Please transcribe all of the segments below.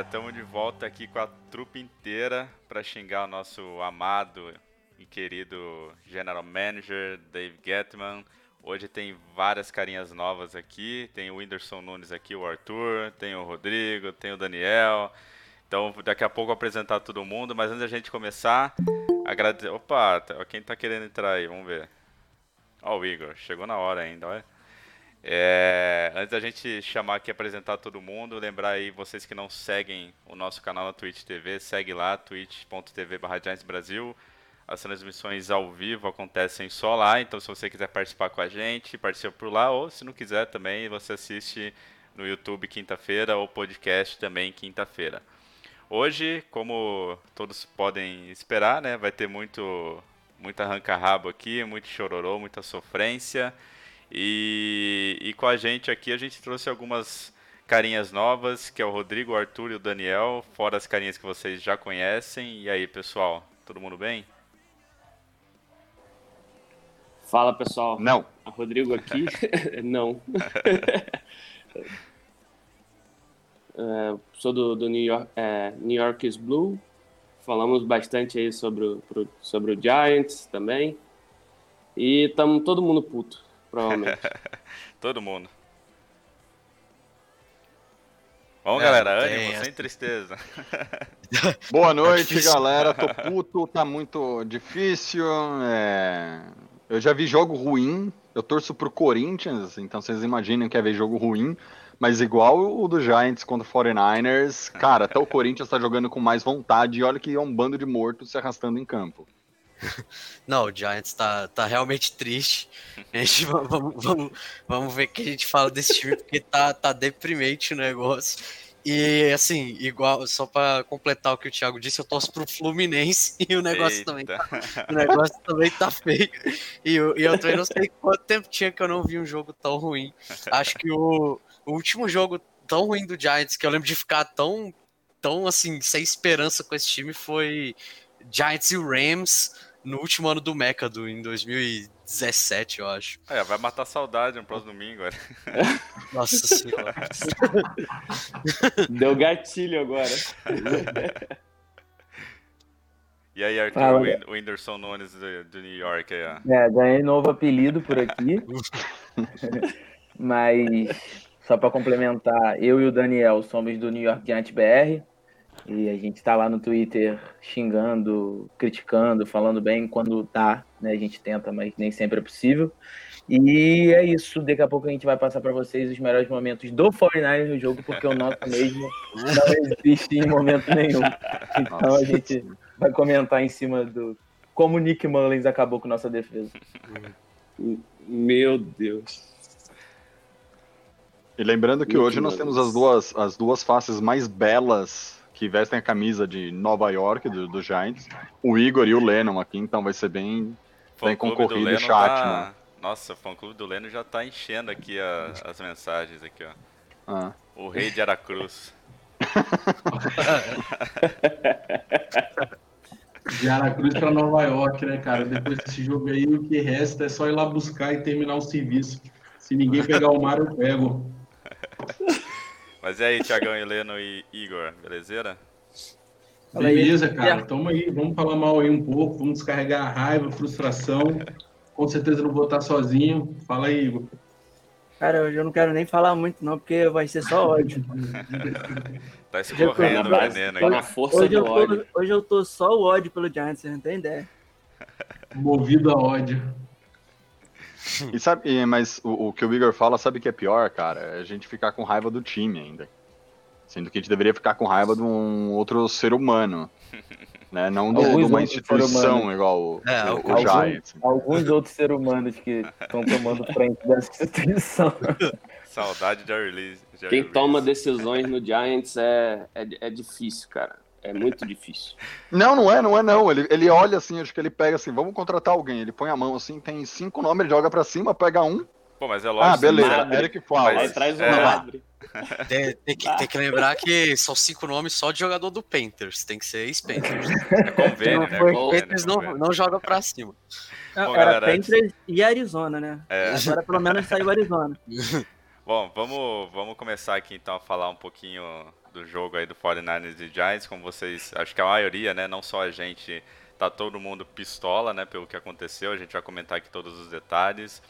estamos de volta aqui com a trupe inteira para xingar o nosso amado e querido General Manager Dave Gettman. Hoje tem várias carinhas novas aqui, tem o Whindersson Nunes aqui, o Arthur, tem o Rodrigo, tem o Daniel. Então daqui a pouco eu vou apresentar todo mundo, mas antes da gente começar, agradecer. Opa, tá- quem tá querendo entrar aí? Vamos ver. Ó, o Igor, chegou na hora ainda, olha. É, antes da gente chamar aqui apresentar todo mundo, lembrar aí vocês que não seguem o nosso canal na Twitch TV, segue lá, twitch.tv Brasil. As transmissões ao vivo acontecem só lá, então se você quiser participar com a gente, participa por lá, ou se não quiser também, você assiste no YouTube quinta-feira ou podcast também quinta-feira. Hoje, como todos podem esperar, né, vai ter muito, muito arranca-rabo aqui, muito chororô, muita sofrência. E, e com a gente aqui, a gente trouxe algumas carinhas novas, que é o Rodrigo, o Arthur e o Daniel, fora as carinhas que vocês já conhecem. E aí, pessoal, todo mundo bem? Fala pessoal, Não. Rodrigo aqui. Não. É, sou do, do New, York, é, New York is Blue. Falamos bastante aí sobre o, pro- sobre o Giants também. E estamos todo mundo puto, provavelmente. Todo mundo. Vamos, É, galera, ânimo, essa. sem tristeza. Boa noite, galera. Tô puto, tá muito difícil. é, Eu já vi jogo ruim. Eu torço pro Corinthians, então vocês imaginem que é ver jogo ruim. Mas igual o do Giants contra o 49ers, cara, até o Corinthians tá jogando com mais vontade. E olha que é um bando de mortos se arrastando em campo. Não, o Giants tá, tá realmente triste. A gente, va- vamos, vamos, vamos ver o que a gente fala desse time, porque tá, tá deprimente o negócio. E assim, igual, só pra completar o que o Thiago disse, eu torço pro Fluminense e o negócio também tá, o negócio também tá feio. E eu, e eu também não sei quanto tempo tinha que eu não vi um jogo tão ruim. Acho que o, o último jogo tão ruim do Giants, que eu lembro de ficar tão, tão assim, sem esperança com esse time, foi Giants e Rams no último ano do Mecado, em 2017, eu acho. É, vai matar a saudade no próximo domingo. olha. Nossa senhora. Deu gatilho agora. E aí, Arthur, Fala, o Whin- o Whindersson Nunes do, do New York aí, ó. É, ganhei novo apelido por aqui. Mas, só para complementar, eu e o Daniel somos do New York Giants BR. E a gente tá lá no Twitter xingando, criticando, falando bem quando dá, né? A gente tenta, mas nem sempre é possível. E é isso. Daqui a pouco a gente vai passar para vocês os melhores momentos do 49 no jogo, porque o nosso mesmo não existe em momento nenhum. Então a gente vai comentar em cima do como o Nick Mullins acabou com nossa defesa. Meu Deus. E lembrando que hoje nós temos as duas, as duas faces mais belas que vestem a camisa de Nova York, do, do Giants. O Igor e o Lennon aqui, então vai ser bem. Bem concorrido o chat, tá... Nossa, o fã-clube do Leno já tá enchendo aqui a- as mensagens aqui, ó. Ah. O rei de Aracruz. de Aracruz para Nova York, né, cara? Depois desse jogo aí, o que resta é só ir lá buscar e terminar o serviço. Se ninguém pegar o mar, eu pego. Mas e aí, Thiagão, Heleno e Igor, belezeira? Aí. Beleza, cara. Tamo aí. Vamos falar mal aí um pouco. Vamos descarregar a raiva, a frustração. Com certeza não vou estar sozinho. Fala aí, Igor. Cara, hoje eu não quero nem falar muito, não, porque vai ser só ódio. Tá escorrendo o base, veneno aqui. força Hoje do eu, tô, ódio. hoje eu tô só o ódio pelo Giants, você não tem ideia. Movido a ódio. E sabe, mas o, o que o Igor fala, sabe que é pior, cara? É a gente ficar com raiva do time ainda. Sendo que a gente deveria ficar com raiva de um outro ser humano. Né? Não de, de uma instituição igual o, É, o, o alguns- Giants. Alguns outros seres humanos que estão tomando frente dessa instituição. Saudade de. Jerry Quem toma decisões no Giants é, é, é difícil, cara. É muito difícil. Não, não é, não é não. Ele, ele olha assim, acho que ele pega assim, vamos contratar alguém. Ele põe a mão assim, tem cinco nomes, ele joga pra cima, pega um. Pô, mas é lógico. Ah, beleza, Madre. era que fala. Mas- Aí traz um é. madre. Tem, tem que, tem que lembrar que são cinco nomes só de jogador do Panthers. Tem que ser ex-Panthers. É convênio, né? Foi- Convênio, Panthers não, convênio. não joga pra cima. Bom, Era galera, antes- Panthers e Arizona, né? É. Agora pelo menos saiu Arizona. Bom, vamos, vamos começar aqui então a falar um pouquinho do jogo aí do 49ers e Giants, como vocês, acho que a maioria, né, não só a gente, tá todo mundo pistola, né, pelo que aconteceu, a gente vai comentar aqui todos os detalhes.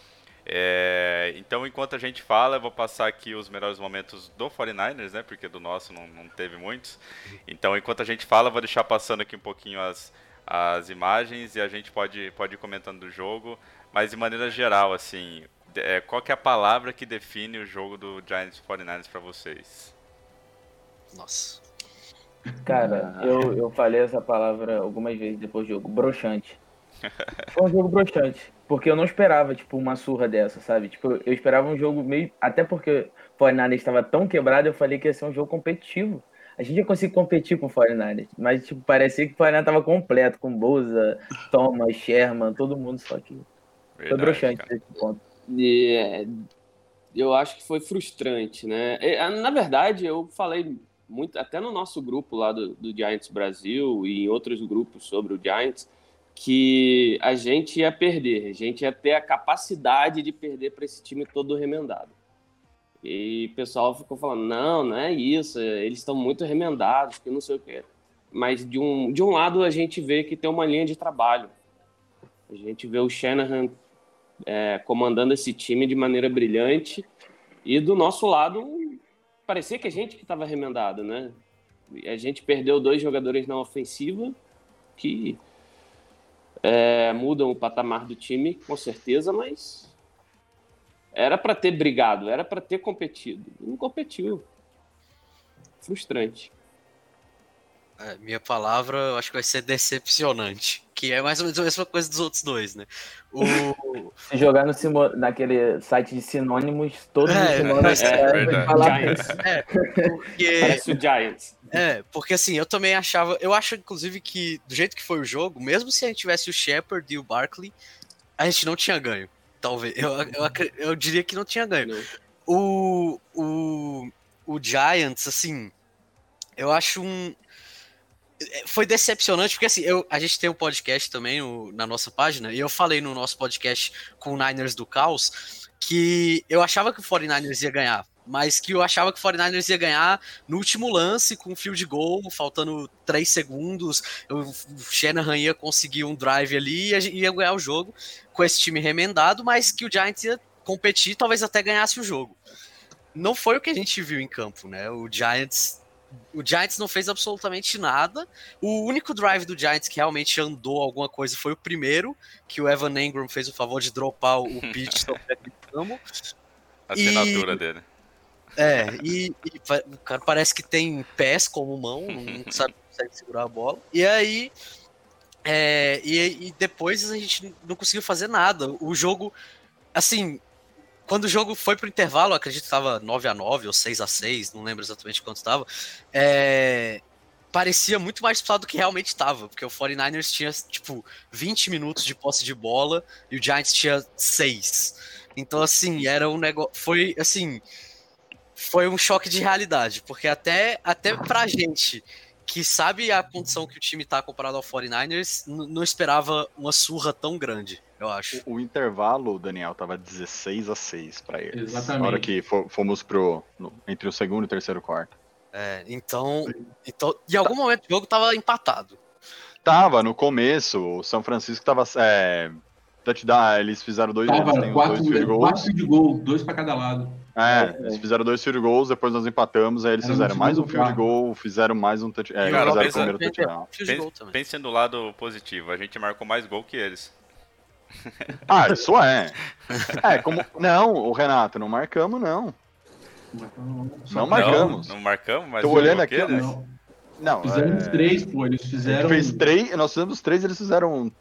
É, então, enquanto a gente fala, eu vou passar aqui os melhores momentos do 49ers, né, porque do nosso não, não teve muitos. Então, enquanto a gente fala, eu vou deixar passando aqui um pouquinho as, as imagens e a gente pode, pode ir comentando do jogo, mas de maneira geral, assim, é, qual que é a palavra que define o jogo do Giants 49ers pra vocês? Nossa. Cara, eu, eu falei essa palavra algumas vezes depois do jogo. Broxante. Foi um jogo broxante. Porque eu não esperava, tipo, uma surra dessa, sabe? Tipo, eu esperava um jogo meio. Até porque o 49ers estava tão quebrado, eu falei que ia ser um jogo competitivo. A gente ia conseguir competir com o 49ers. Mas, tipo, parecia que o 49ers tava completo, com Boza, Thomas, Sherman, todo mundo, só que foi Verdade, broxante cara. nesse ponto. E, é, eu acho que foi frustrante, né? É, Na verdade, eu falei muito, até no nosso grupo lá do, do Giants Brasil e em outros grupos sobre o Giants, que a gente ia perder, a gente ia ter a capacidade de perder para esse time todo remendado. E o pessoal ficou falando: não, não é isso, eles estão muito remendados, que não sei o quê. Mas de um, de um lado a gente vê que tem uma linha de trabalho. A gente vê o Shanahan é, comandando esse time de maneira brilhante. E do nosso lado, parecia que a gente que estava remendado, né? A gente perdeu dois jogadores na ofensiva que é, mudam o patamar do time, com certeza, mas era para ter brigado, era para ter competido. Não competiu. Frustrante. É, minha palavra, eu acho que vai ser decepcionante. Que é mais ou menos a mesma coisa dos outros dois, né? O, Se jogar no simo- naquele site de sinônimos, todos os É, sinônimos é falar Giants. é, porque, Parece o Giants. é, porque assim, eu também achava. Eu acho, inclusive, que do jeito que foi o jogo, mesmo se a gente tivesse o Shepard e o Barkley, a gente não tinha ganho. Talvez. Eu, eu, eu diria que não tinha ganho. Não. O, o, o Giants, assim, eu acho um. É, Foi decepcionante, porque assim, eu, a gente tem um podcast também no- na nossa página, e eu falei no nosso podcast com o Niners do Caos que eu achava que o 49ers ia ganhar, mas que eu achava que o 49ers ia ganhar no último lance, com um field goal, faltando 3 segundos, o o Shanahan ia conseguir um drive ali e ia ganhar o jogo com esse time remendado, mas que o Giants ia competir, talvez até ganhasse o jogo. Não foi o que a gente viu em campo, né? O Giants, o Giants não fez absolutamente nada. O único drive do Giants que realmente andou alguma coisa foi o primeiro, que o Evan Engram fez o favor de dropar o pitch Campbell. A E- assinatura dele. É, e, e o cara parece que tem pés como mão, não sabe consegue segurar a bola. E aí. é, e, e depois a gente não conseguiu fazer nada. O jogo, assim, quando o jogo foi pro intervalo, acredito que estava 9 a 9 ou 6 a 6 não lembro exatamente quanto estava. É, parecia muito mais disputado do que realmente estava, porque o 49ers tinha, tipo, 20 minutos de posse de bola e o Giants tinha 6. Então, assim, era um negócio. Foi assim foi um choque de realidade, porque até, até pra gente que sabe a condição que o time tá comparado ao 49ers, n- não esperava uma surra tão grande, eu acho. O, o intervalo, Daniel, tava 16 a 6 pra eles. Exatamente. Na hora que fo- fomos pro. no- entre o segundo e o terceiro quarto. É, então, então, em algum momento o jogo tava empatado. Tava no começo, o São Francisco tava. É, touchdown, eles fizeram dois, eles Tava os quatro, dois field quatro goals. field goal, dois pra cada lado. É, eles fizeram dois field goals, depois nós empatamos, aí eles Era fizeram mais um field goal, fizeram mais um touchdown. É, E o fizeram o Robbins- primeiro touchdown. Pensem do lado positivo, a gente marcou mais gol que eles. Ah, isso é. É, como. Não, o Renato, não marcamos, não. Não marcamos. Não, não marcamos, mas Tô foi olhando gol aqui, que eles? Não, Não, fizemos é... três, pô. Eles fizeram. fez três, nós fizemos três, eles fizeram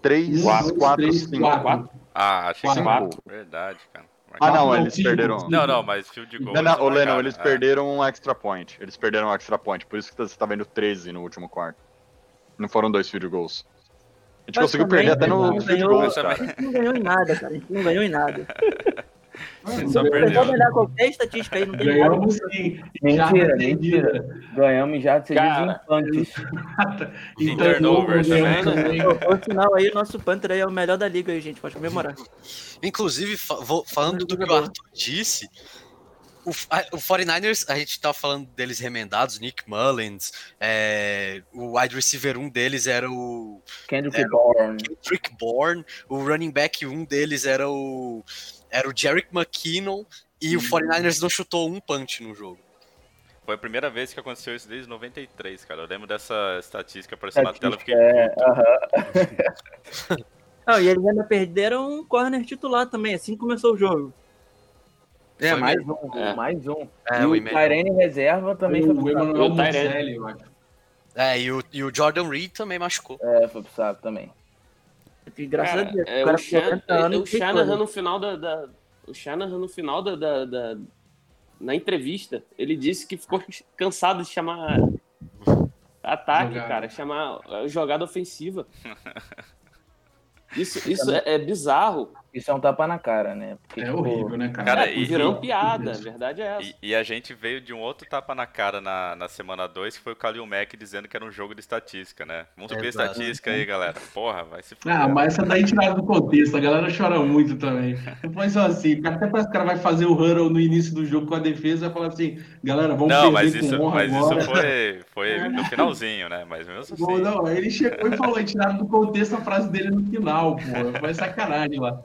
três, Um, quatro, dois, quatro, três, cinco. quatro. Ah, achei que Quatro. Verdade, cara. Ah, não, Não, eles perderam. Não, não, mas field goal. Não, não, eles ô, Lennon, marcaram, eles é. perderam um extra point. Eles perderam um extra point, por isso que você tá vendo 13 no último quarto. Não foram dois field goals. A gente conseguiu também, perder até né, no field A cara. gente não ganhou em nada, cara. A gente não ganhou em nada. Só Eu perdeu. vou olhar qualquer estatística aí, não tem. Ganhamos sim. Mentira, Já mentira. Ganhamos já de Cara, infantes. Em turnovers ganhamos também. Pô, Por sinal aí, o nosso Panther aí é o melhor da liga aí, gente. Pode comemorar. Inclusive, falando do que o. Arthur disse, o, a- o 49ers, a gente tava falando deles remendados, Nick Mullins, é, o wide receiver um deles era o Kendrick É. Bourne. Trick Bourne, o running back um deles era o era o Jerick McKinnon e o 49ers não chutou um punch no jogo. Foi a primeira vez que aconteceu isso desde 93, cara. Eu lembro dessa estatística aparecendo na tela, fiquei É, aham. Não, e eles ainda perderam um corner titular também, assim começou o jogo. É, Foi mais um, É. mais um. É, e o o. Tyrene reserva também foi O pro saco. Emmanuel O eu acho. É, e o, e o Jordan Reed também machucou. É, foi pro saco também. E graças Cara, a Deus. é, o o, Shan- com 40 anos. o Shanahan no final da, da- o Shanahan no final da, da- da- na entrevista ele disse que ficou cansado de chamar ataque, Jogada. cara, chamar eh, jogada ofensiva. Isso, isso é, é bizarro. Isso é um tapa na cara, né? Porque, É tipo, horrível, né, cara? Cara, É, e- virando piada, a verdade é essa. E, e a gente veio de um outro tapa na cara na, na semana 2, que foi o Khalil Mack dizendo que era um jogo de estatística, né? Vamos subir a Exato. estatística aí, galera. Porra, vai se fuder. Ah, mas essa daí tirada do contexto, a galera chora muito também. Depois só assim, até parece que o cara vai fazer o huddle no início do jogo com a defesa e vai falar assim, galera, vamos Não, perder mas com isso, honra mas agora. isso foi, foi no finalzinho, né? Mas mesmo Bom, assim. não, ele chegou e falou, tiraram do contexto a frase dele no final, pô. Foi sacanagem lá.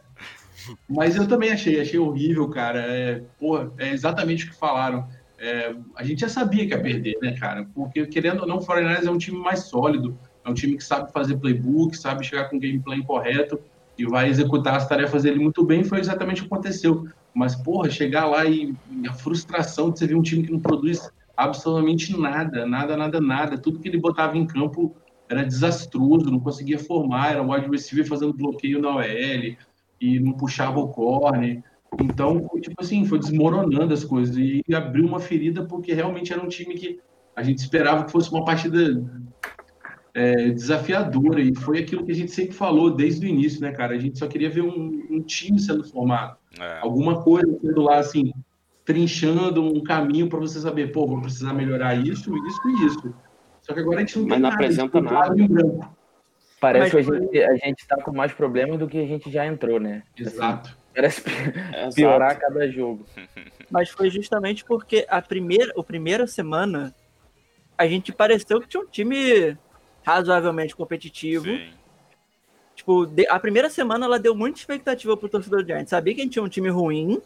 Mas eu também achei, achei horrível, cara. É, pô, é exatamente o que falaram. É, a gente já sabia que ia perder, né, cara? Porque, querendo ou não, o 49ers é um time mais sólido, é um time que sabe fazer playbook, sabe chegar com o gameplay correto e vai executar as tarefas dele muito bem. Foi exatamente o que aconteceu. Mas, porra, chegar lá e, e a frustração de você ver um time que não produz absolutamente nada, nada, nada, nada. Tudo que ele botava em campo era desastroso, não conseguia formar, era o wide receiver fazendo bloqueio na OL e não puxava o corner. Então, foi, tipo assim, foi desmoronando as coisas e abriu uma ferida porque realmente era um time que a gente esperava que fosse uma partida é, desafiadora e foi aquilo que a gente sempre falou desde o início, né, cara? A gente só queria ver um, um time sendo formado, É. alguma coisa sendo lá assim, trinchando um caminho para você saber, pô, vou precisar melhorar isso, isso e isso. Só que agora a gente não Mas tem não nada, apresenta tem nada. Parece Mas que a gente, a gente tá com mais problemas do que a gente já entrou, né? Assim, Exato. parece pi- Exato. piorar a cada jogo. Mas foi justamente porque a primeira, a primeira semana a gente pareceu que tinha um time razoavelmente competitivo. Sim. Tipo, a primeira semana ela deu muita expectativa pro torcedor do Giants. Sabia que a gente tinha um time ruim,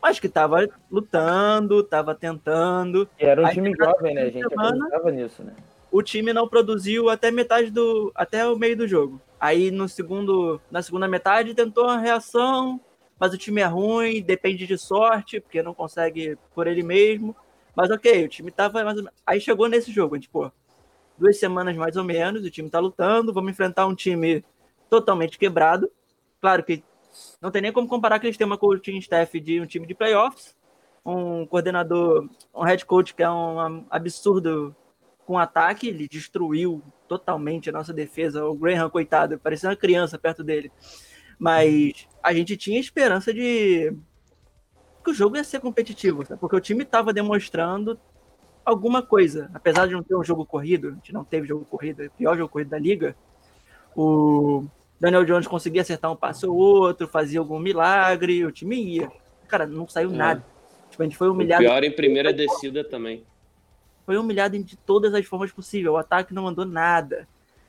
mas que tava lutando, tava tentando. E era um Aí, time jovem, né? A gente semana- acreditava nisso, né? O time não produziu até metade do. até o meio do jogo. Aí no segundo. Na segunda metade tentou uma reação, mas o time é ruim, depende de sorte, porque não consegue por ele mesmo. Mas ok, o time tava mais. Aí chegou nesse jogo, a gente, pô, duas semanas mais ou menos, o time tá lutando, vamos enfrentar um time totalmente quebrado. Claro que não tem nem como comparar que eles têm uma coaching staff de um time de playoffs, um coordenador, um head coach que é um absurdo com ataque, ele destruiu totalmente a nossa defesa. O Graham, coitado, parecia uma criança perto dele. Mas a gente tinha esperança de que o jogo ia ser competitivo, sabe? porque o time estava demonstrando alguma coisa. Apesar de não ter um jogo corrido, a gente não teve jogo corrido, é o pior jogo corrido da liga. O Daniel Jones conseguia acertar um passe ou outro, fazia algum milagre, o time ia. Cara, não saiu É. nada. Tipo, a gente foi O humilhado pior em primeira descida também. Foi humilhado de todas as formas possíveis. O ataque não mandou nada.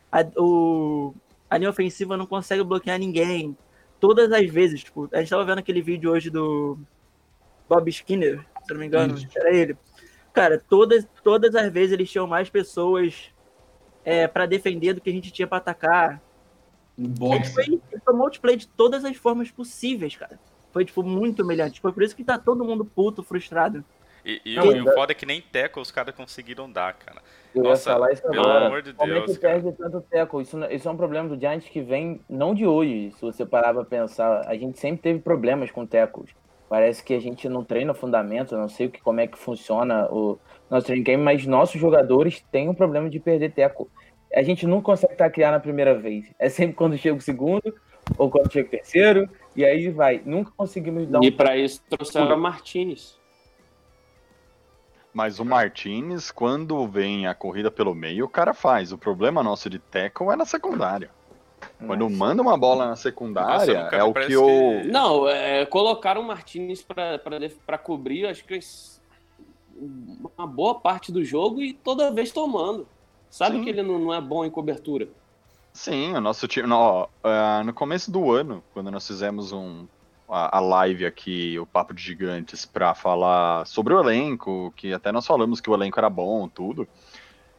A, o, a linha ofensiva não consegue bloquear ninguém. Todas as vezes, tipo, a gente tava vendo aquele vídeo hoje do Bob Skinner, se não me engano, era ele. Cara, todas, todas as vezes eles tinham mais pessoas é, para defender do que a gente tinha para atacar. Boxe. foi, ele multiplayer de todas as formas possíveis, cara. Foi, tipo, muito humilhante. Foi por isso que tá todo mundo puto, frustrado. E, e Não, o- e o foda é que nem teco os caras conseguiram dar, cara. Eu Nossa, pelo agora. amor de Como é Deus, que cara. perde tanto teco? Isso, isso é um problema do Giants que vem não de hoje, se você parar pra pensar. A gente sempre teve problemas com tecos. Parece que a gente não treina fundamento, não sei o que, como é que funciona o nosso training camp, mas nossos jogadores têm um problema de perder teco. A gente não consegue estar criar na primeira vez. É sempre quando chega o segundo, ou quando chega o terceiro, e aí vai. Nunca conseguimos dar um E pra isso trouxeram o Martinez. Mas o Martinez, quando vem a corrida pelo meio, o cara faz. O problema nosso de tackle é na secundária. Quando Nossa. manda uma bola na secundária, Nossa, é o que o. que- Não, é, colocaram o Martinez pra cobrir, acho que uma boa parte do jogo e toda vez tomando. Sabe Sim. que ele não, não é bom em cobertura. Sim, o nosso time. ó, ah, no começo do ano, quando nós fizemos um, a, a live aqui, o Papo de Gigantes, pra falar sobre o elenco, que até nós falamos que o elenco era bom, tudo.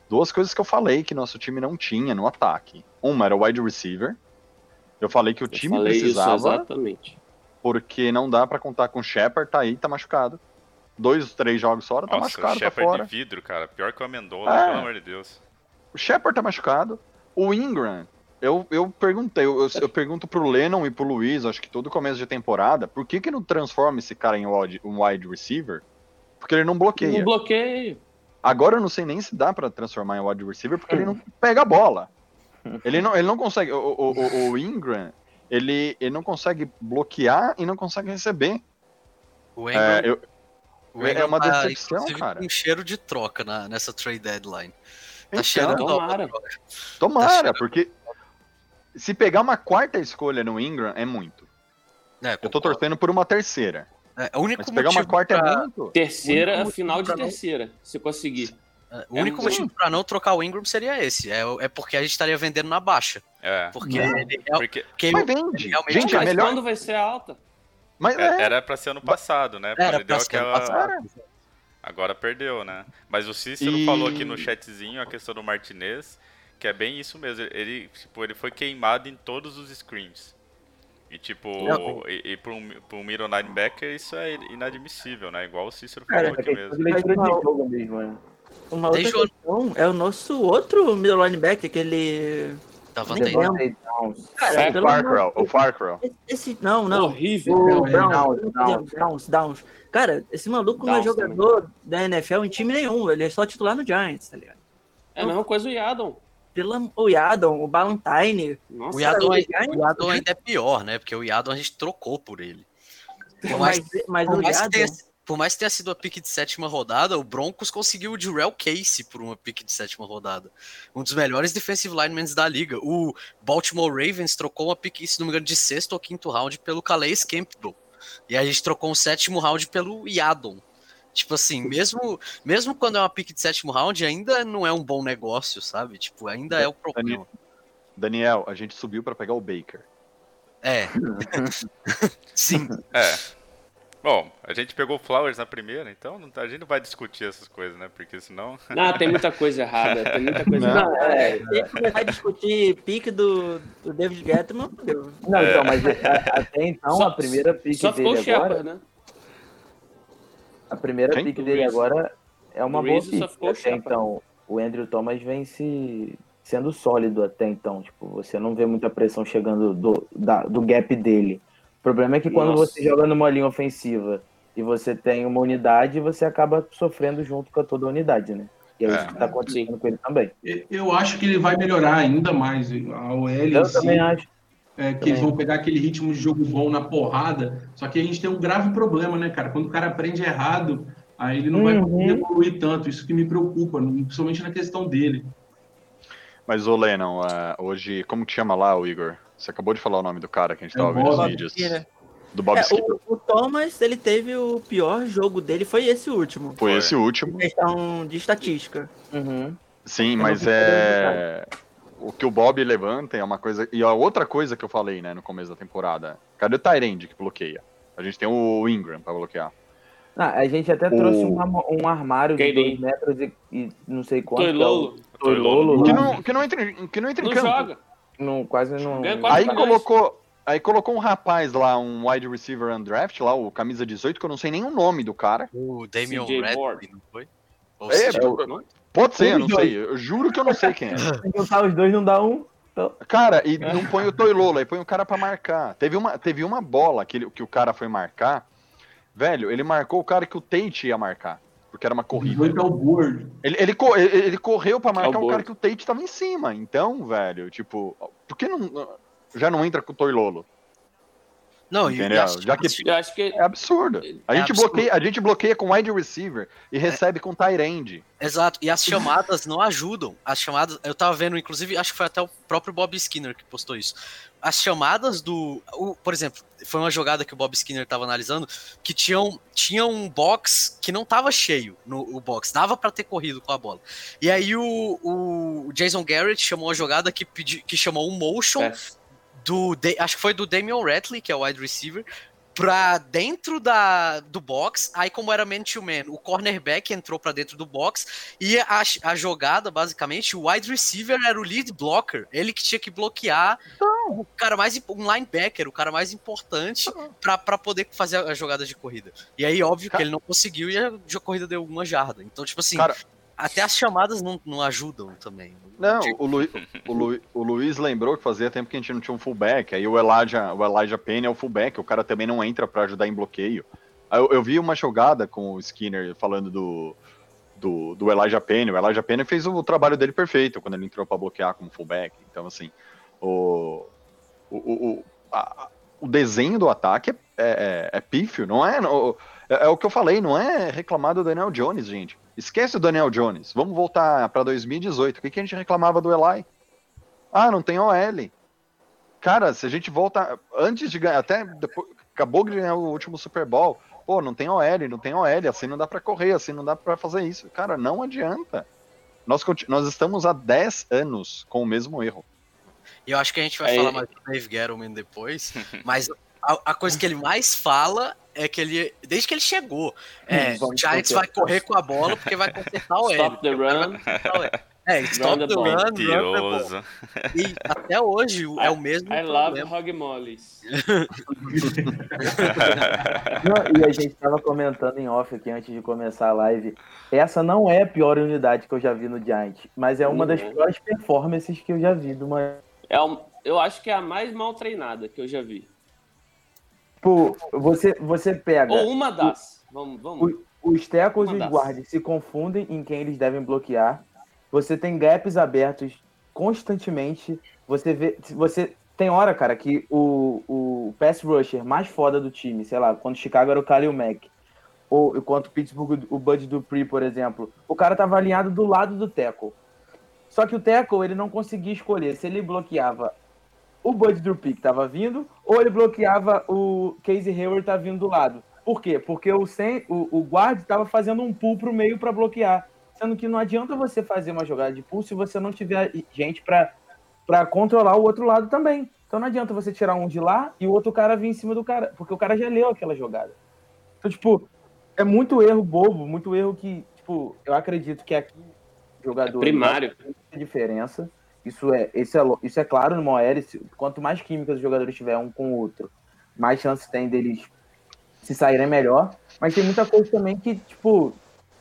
Duas coisas que eu falei que nosso time não tinha no ataque. Uma era o wide receiver. Eu falei que o Eu time falei isso precisava, exatamente. porque não dá pra contar com o Shepard, tá aí, tá machucado. Dois, três jogos fora, tá Nossa, o machucado, tá Shepard fora. de vidro, cara. Pior que o Amendola, É. pelo amor de Deus. O Shepard tá machucado. O Ingram, eu, eu perguntei, eu, eu, eu pergunto pro Lennon e pro Luiz, acho que todo começo de temporada, por que que não transforma esse cara em wide, um wide receiver? Porque ele não bloqueia. No bloqueio. Agora eu não sei nem se dá pra transformar em wide receiver, porque ele não pega a bola. Ele não, ele não consegue. O, o, o- Ingram, ele, ele não consegue bloquear e não consegue receber. O É, Ingram, eu- o é uma tá, decepção, cara. com cheiro de troca na, nessa trade deadline. Tá Então, cheirando tomara. tomara, Tá cheirando. porque se pegar uma quarta escolha no Ingram é muito. É, Eu tô torcendo por uma terceira. É, o único Mas pegar uma quarta pra- é muito. Terceira, O único final de pra não- terceira, se conseguir. é, o único um- motivo pra não trocar o Ingram seria esse. É, é porque a gente estaria vendendo na baixa. É. Porque ele é, Porque porque Mas vende. realmente Gente, é melhor. quando vai ser alta? Mas é- é. era pra ser ano passado, né? era Ele pra deu ser ano aquela- passado. Agora perdeu, né? Mas o Cícero E- falou aqui no chatzinho a questão do Martinez, que é bem isso mesmo. Ele, tipo, ele foi queimado em todos os screens. E tipo, Não. e, e pra, um, pra um middle linebacker isso é inadmissível, né? Igual o Cícero falou aqui mesmo. leitura de jogo mesmo, né? Uma outra ano- questão é o nosso outro middle linebacker, aquele. Tava Downs. Cara, amor Farkrell, o Farkrell. Esse, não, não. Horrível. O Downs, Downs, Downs, Downs. Cara, esse maluco não é Downs jogador da NFL em time nenhum. Ele é só titular no Giants, tá ligado? É a mesma coisa o Yadon. Pela, o Yadon, o Ballantyne. Nossa, O Yadon, é- o Yadon ainda é pior, né? Porque o Yadon a gente trocou por ele. Por Mas, mais, mas por o mais que Yadon. tenha, por mais que tenha sido a pique de sétima rodada, o Broncos conseguiu o Jurel Casey por uma pique de sétima rodada. Um dos melhores defensive linemen da liga. O Baltimore Ravens trocou uma pique, se não me engano, de sexto ou quinto round pelo Calais Campbell. E a gente trocou um sétimo round pelo Yadon. Tipo assim, mesmo, mesmo quando é uma pique de sétimo round, ainda não é um bom negócio, sabe? Tipo, ainda é o problema. Daniel, a gente subiu pra pegar o Baker. É. Sim. É. Bom, a gente pegou o Flowers na primeira, então não tá- a gente não vai discutir essas coisas, né? Porque senão. Ah, tem muita coisa errada. Tem muita coisa Não. errada. É, gente começar a discutir pique do, do David Gettman. Não, então, mas até então, Só- a primeira pick Só ficou o Shepard, né? A primeira Quem? pick dele agora é uma boa pick. Até então, o Andrew Thomas vem se sendo sólido até então, tipo, você não vê muita pressão chegando do, da- do gap dele. O problema é que quando Nossa. você joga numa linha ofensiva e você tem uma unidade, você acaba sofrendo junto com a toda a unidade, né? E é, É. isso que tá acontecendo com ele também. Eu acho que ele vai melhorar ainda mais a OL Eu si. também acho. É, que eles vão pegar aquele ritmo de jogo bom na porrada. Só que a gente tem um grave problema, né, cara? Quando o cara aprende errado, aí ele não vai Uhum. conseguir evoluir tanto. Isso que me preocupa, principalmente na questão dele. Mas, ô Lennon, ah, hoje, como que chama lá o Igor? Você acabou de falar o nome do cara que a gente É tava o vendo os Bob vídeos. Do Bob É, o, o Thomas, ele teve o pior jogo dele, foi esse último. Foi esse último. Em questão de estatística. Uhum. Sim, mas é. O que o Bob levanta é uma coisa. E a outra coisa que eu falei, né, no começo da temporada. Cadê o Tyrande que bloqueia? A gente tem o Ingram pra bloquear. Ah, a gente até O- trouxe um, um armário de Quem 2 metros e, e não sei quanto. Toilolo. que é o Toilolo. Que não, que não entra, em- que não entra em Não campo. joga. Não, quase não. Quatro Aí colocou, aí colocou um rapaz lá, um wide receiver undraft, lá, o camisa 18, que eu não sei nem o nome do cara. O Damian Ward. não foi? Ou É, seja, eu- pode ser, eu não Os sei. Eu juro que eu não sei quem é. Se juntar os dois não dá um. Cara, e não põe o Toilolo, aí põe o cara pra marcar. Teve uma, teve uma bola que, ele- que o cara foi marcar. Velho, ele marcou o cara que o Tate ia marcar. Porque era uma corrida. Foi que é. Ele, ele, ele- ele correu pra marcar o cara que o Tate tava em cima. Então, velho, tipo, por que não. Já não entra com o Toilolo? Não, Entendeu? as- Já que Eu acho que é absurdo. A É gente, absurdo. bloqueia, a gente bloqueia com wide receiver e recebe com tight end. Exato, e as chamadas não ajudam. As chamadas, eu tava vendo, inclusive, acho que foi até o próprio Bob Skinner que postou isso. As chamadas do. o- por exemplo, foi uma jogada que o Bob Skinner tava analisando, que tinham, tinha um box que não tava cheio no o box, dava pra ter corrido com a bola. E aí o, o Jason Garrett chamou uma jogada que, pedi, que chamou um motion É. do. Acho que foi do Damian Ratley, que é o wide receiver, pra dentro da, do box. Aí, como era man-to-man, o cornerback entrou pra dentro do box. E a, a jogada, basicamente, o wide receiver era o lead blocker. Ele que tinha que bloquear o cara mais. Um linebacker, o cara mais importante pra, pra poder fazer a jogada de corrida. E aí, óbvio que ele não conseguiu e a corrida deu uma jarda. Então, tipo assim, Cara, até as chamadas não, não ajudam também. não, Tipo, o, Lu, o, Lu, o Luiz lembrou que fazia tempo que a gente não tinha um fullback. Aí o Elijah, o Elijah Payne é o fullback, o cara também não entra pra ajudar em bloqueio. Eu, eu vi uma jogada com o Skinner falando do, do, do Elijah Payne. O Elijah Payne fez o trabalho dele perfeito quando ele entrou pra bloquear como fullback. Então, assim, o, o, o, a- o desenho do ataque é, é, é pífio, não é, não- é? É o que eu falei, não é reclamar do Daniel Jones, gente. Esquece o Daniel Jones. Vamos voltar pra 2018. O que, que a gente reclamava do Eli? Ah, não tem OL. Cara, se a gente volta antes de ganhar, até depois, acabou de ganhar o último Super Bowl. Pô, não tem OL, não tem OL, assim não dá pra correr, assim não dá pra fazer isso. Cara, não adianta. Nós, nós estamos há 10 anos com o mesmo erro. E eu acho que a gente vai Aí- falar mais do Dave Gettleman depois, mas a, a coisa que ele mais fala é que ele, desde que ele chegou, é, o Vamos Giants vai correr com a bola porque vai consertar o L. Stop the run. É, stop the the run, run the. Mentiroso. E até hoje o- é o mesmo I love problema. hog mollies. E a gente tava comentando em off aqui antes de começar a live. Essa não é a pior unidade que eu já vi no Giant, mas é uma das Uhum. piores performances que eu já vi. De uma... É um, eu acho que é a mais mal treinada que eu já vi. Tipo, você, você pega. Ou uma das. Vamos, vamos. Os tackles e os das. guards se confundem em quem eles devem bloquear. Você tem gaps abertos constantemente. Você vê. Você tem hora, cara, que o, o pass rusher mais foda do time, sei lá, quando Chicago era o Khalil Mack, ou enquanto o Pittsburgh, o Bud Dupree, por exemplo, o cara tava alinhado do lado do tackle. Só que o tackle, ele não conseguia escolher se ele bloqueava o Bud que tava vindo, ou ele bloqueava o Casey Hayward tá vindo do lado. Por quê? Porque o, sem, o, o guard tava fazendo um pull pro meio para bloquear. Sendo que não adianta você fazer uma jogada de pull se você não tiver gente para controlar o outro lado também. Então não adianta você tirar um de lá e o outro cara vir em cima do cara, porque o cara já leu aquela jogada. Então, tipo, é muito erro bobo, muito erro que, tipo, eu acredito que aqui jogador Primário. faz muita diferença. Isso é, isso é, isso é claro no se- quanto mais química os jogadores tiver um com o outro, mais chance tem deles se saírem melhor. Mas tem muita coisa também que, tipo,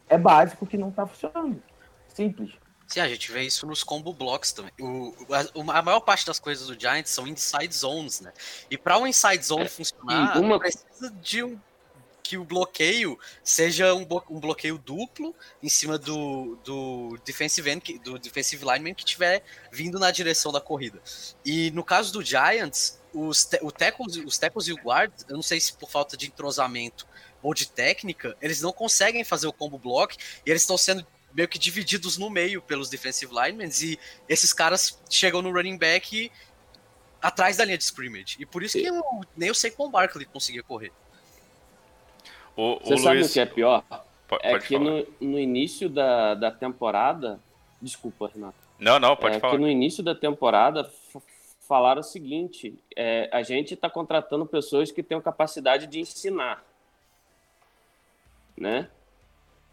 é básico que não tá funcionando. Simples. Sim, a gente vê isso nos combo blocks também. O, a, a maior parte das coisas do Giants são inside zones, né? E para um inside zone funcionar, e uma- precisa de um que o bloqueio seja um, um bloqueio duplo em cima do, do defensive end, do defensive lineman que estiver vindo na direção da corrida. E no caso do Giants, os, te, o tackles, os tackles e o guard, eu não sei se por falta de entrosamento ou de técnica, eles não conseguem fazer o combo block e eles estão sendo meio que divididos no meio pelos defensive linemen e esses caras chegam no running back atrás da linha de scrimmage. E por isso que eu, nem o Saquon Barkley conseguia correr. O, o Você sabe Luiz. o que é pior? É pode que falar. no, no início da, da temporada. Desculpa, Renato. Não, não, pode é falar. que no início da temporada falaram o seguinte: é, a gente está contratando pessoas que tenham capacidade de ensinar. Né?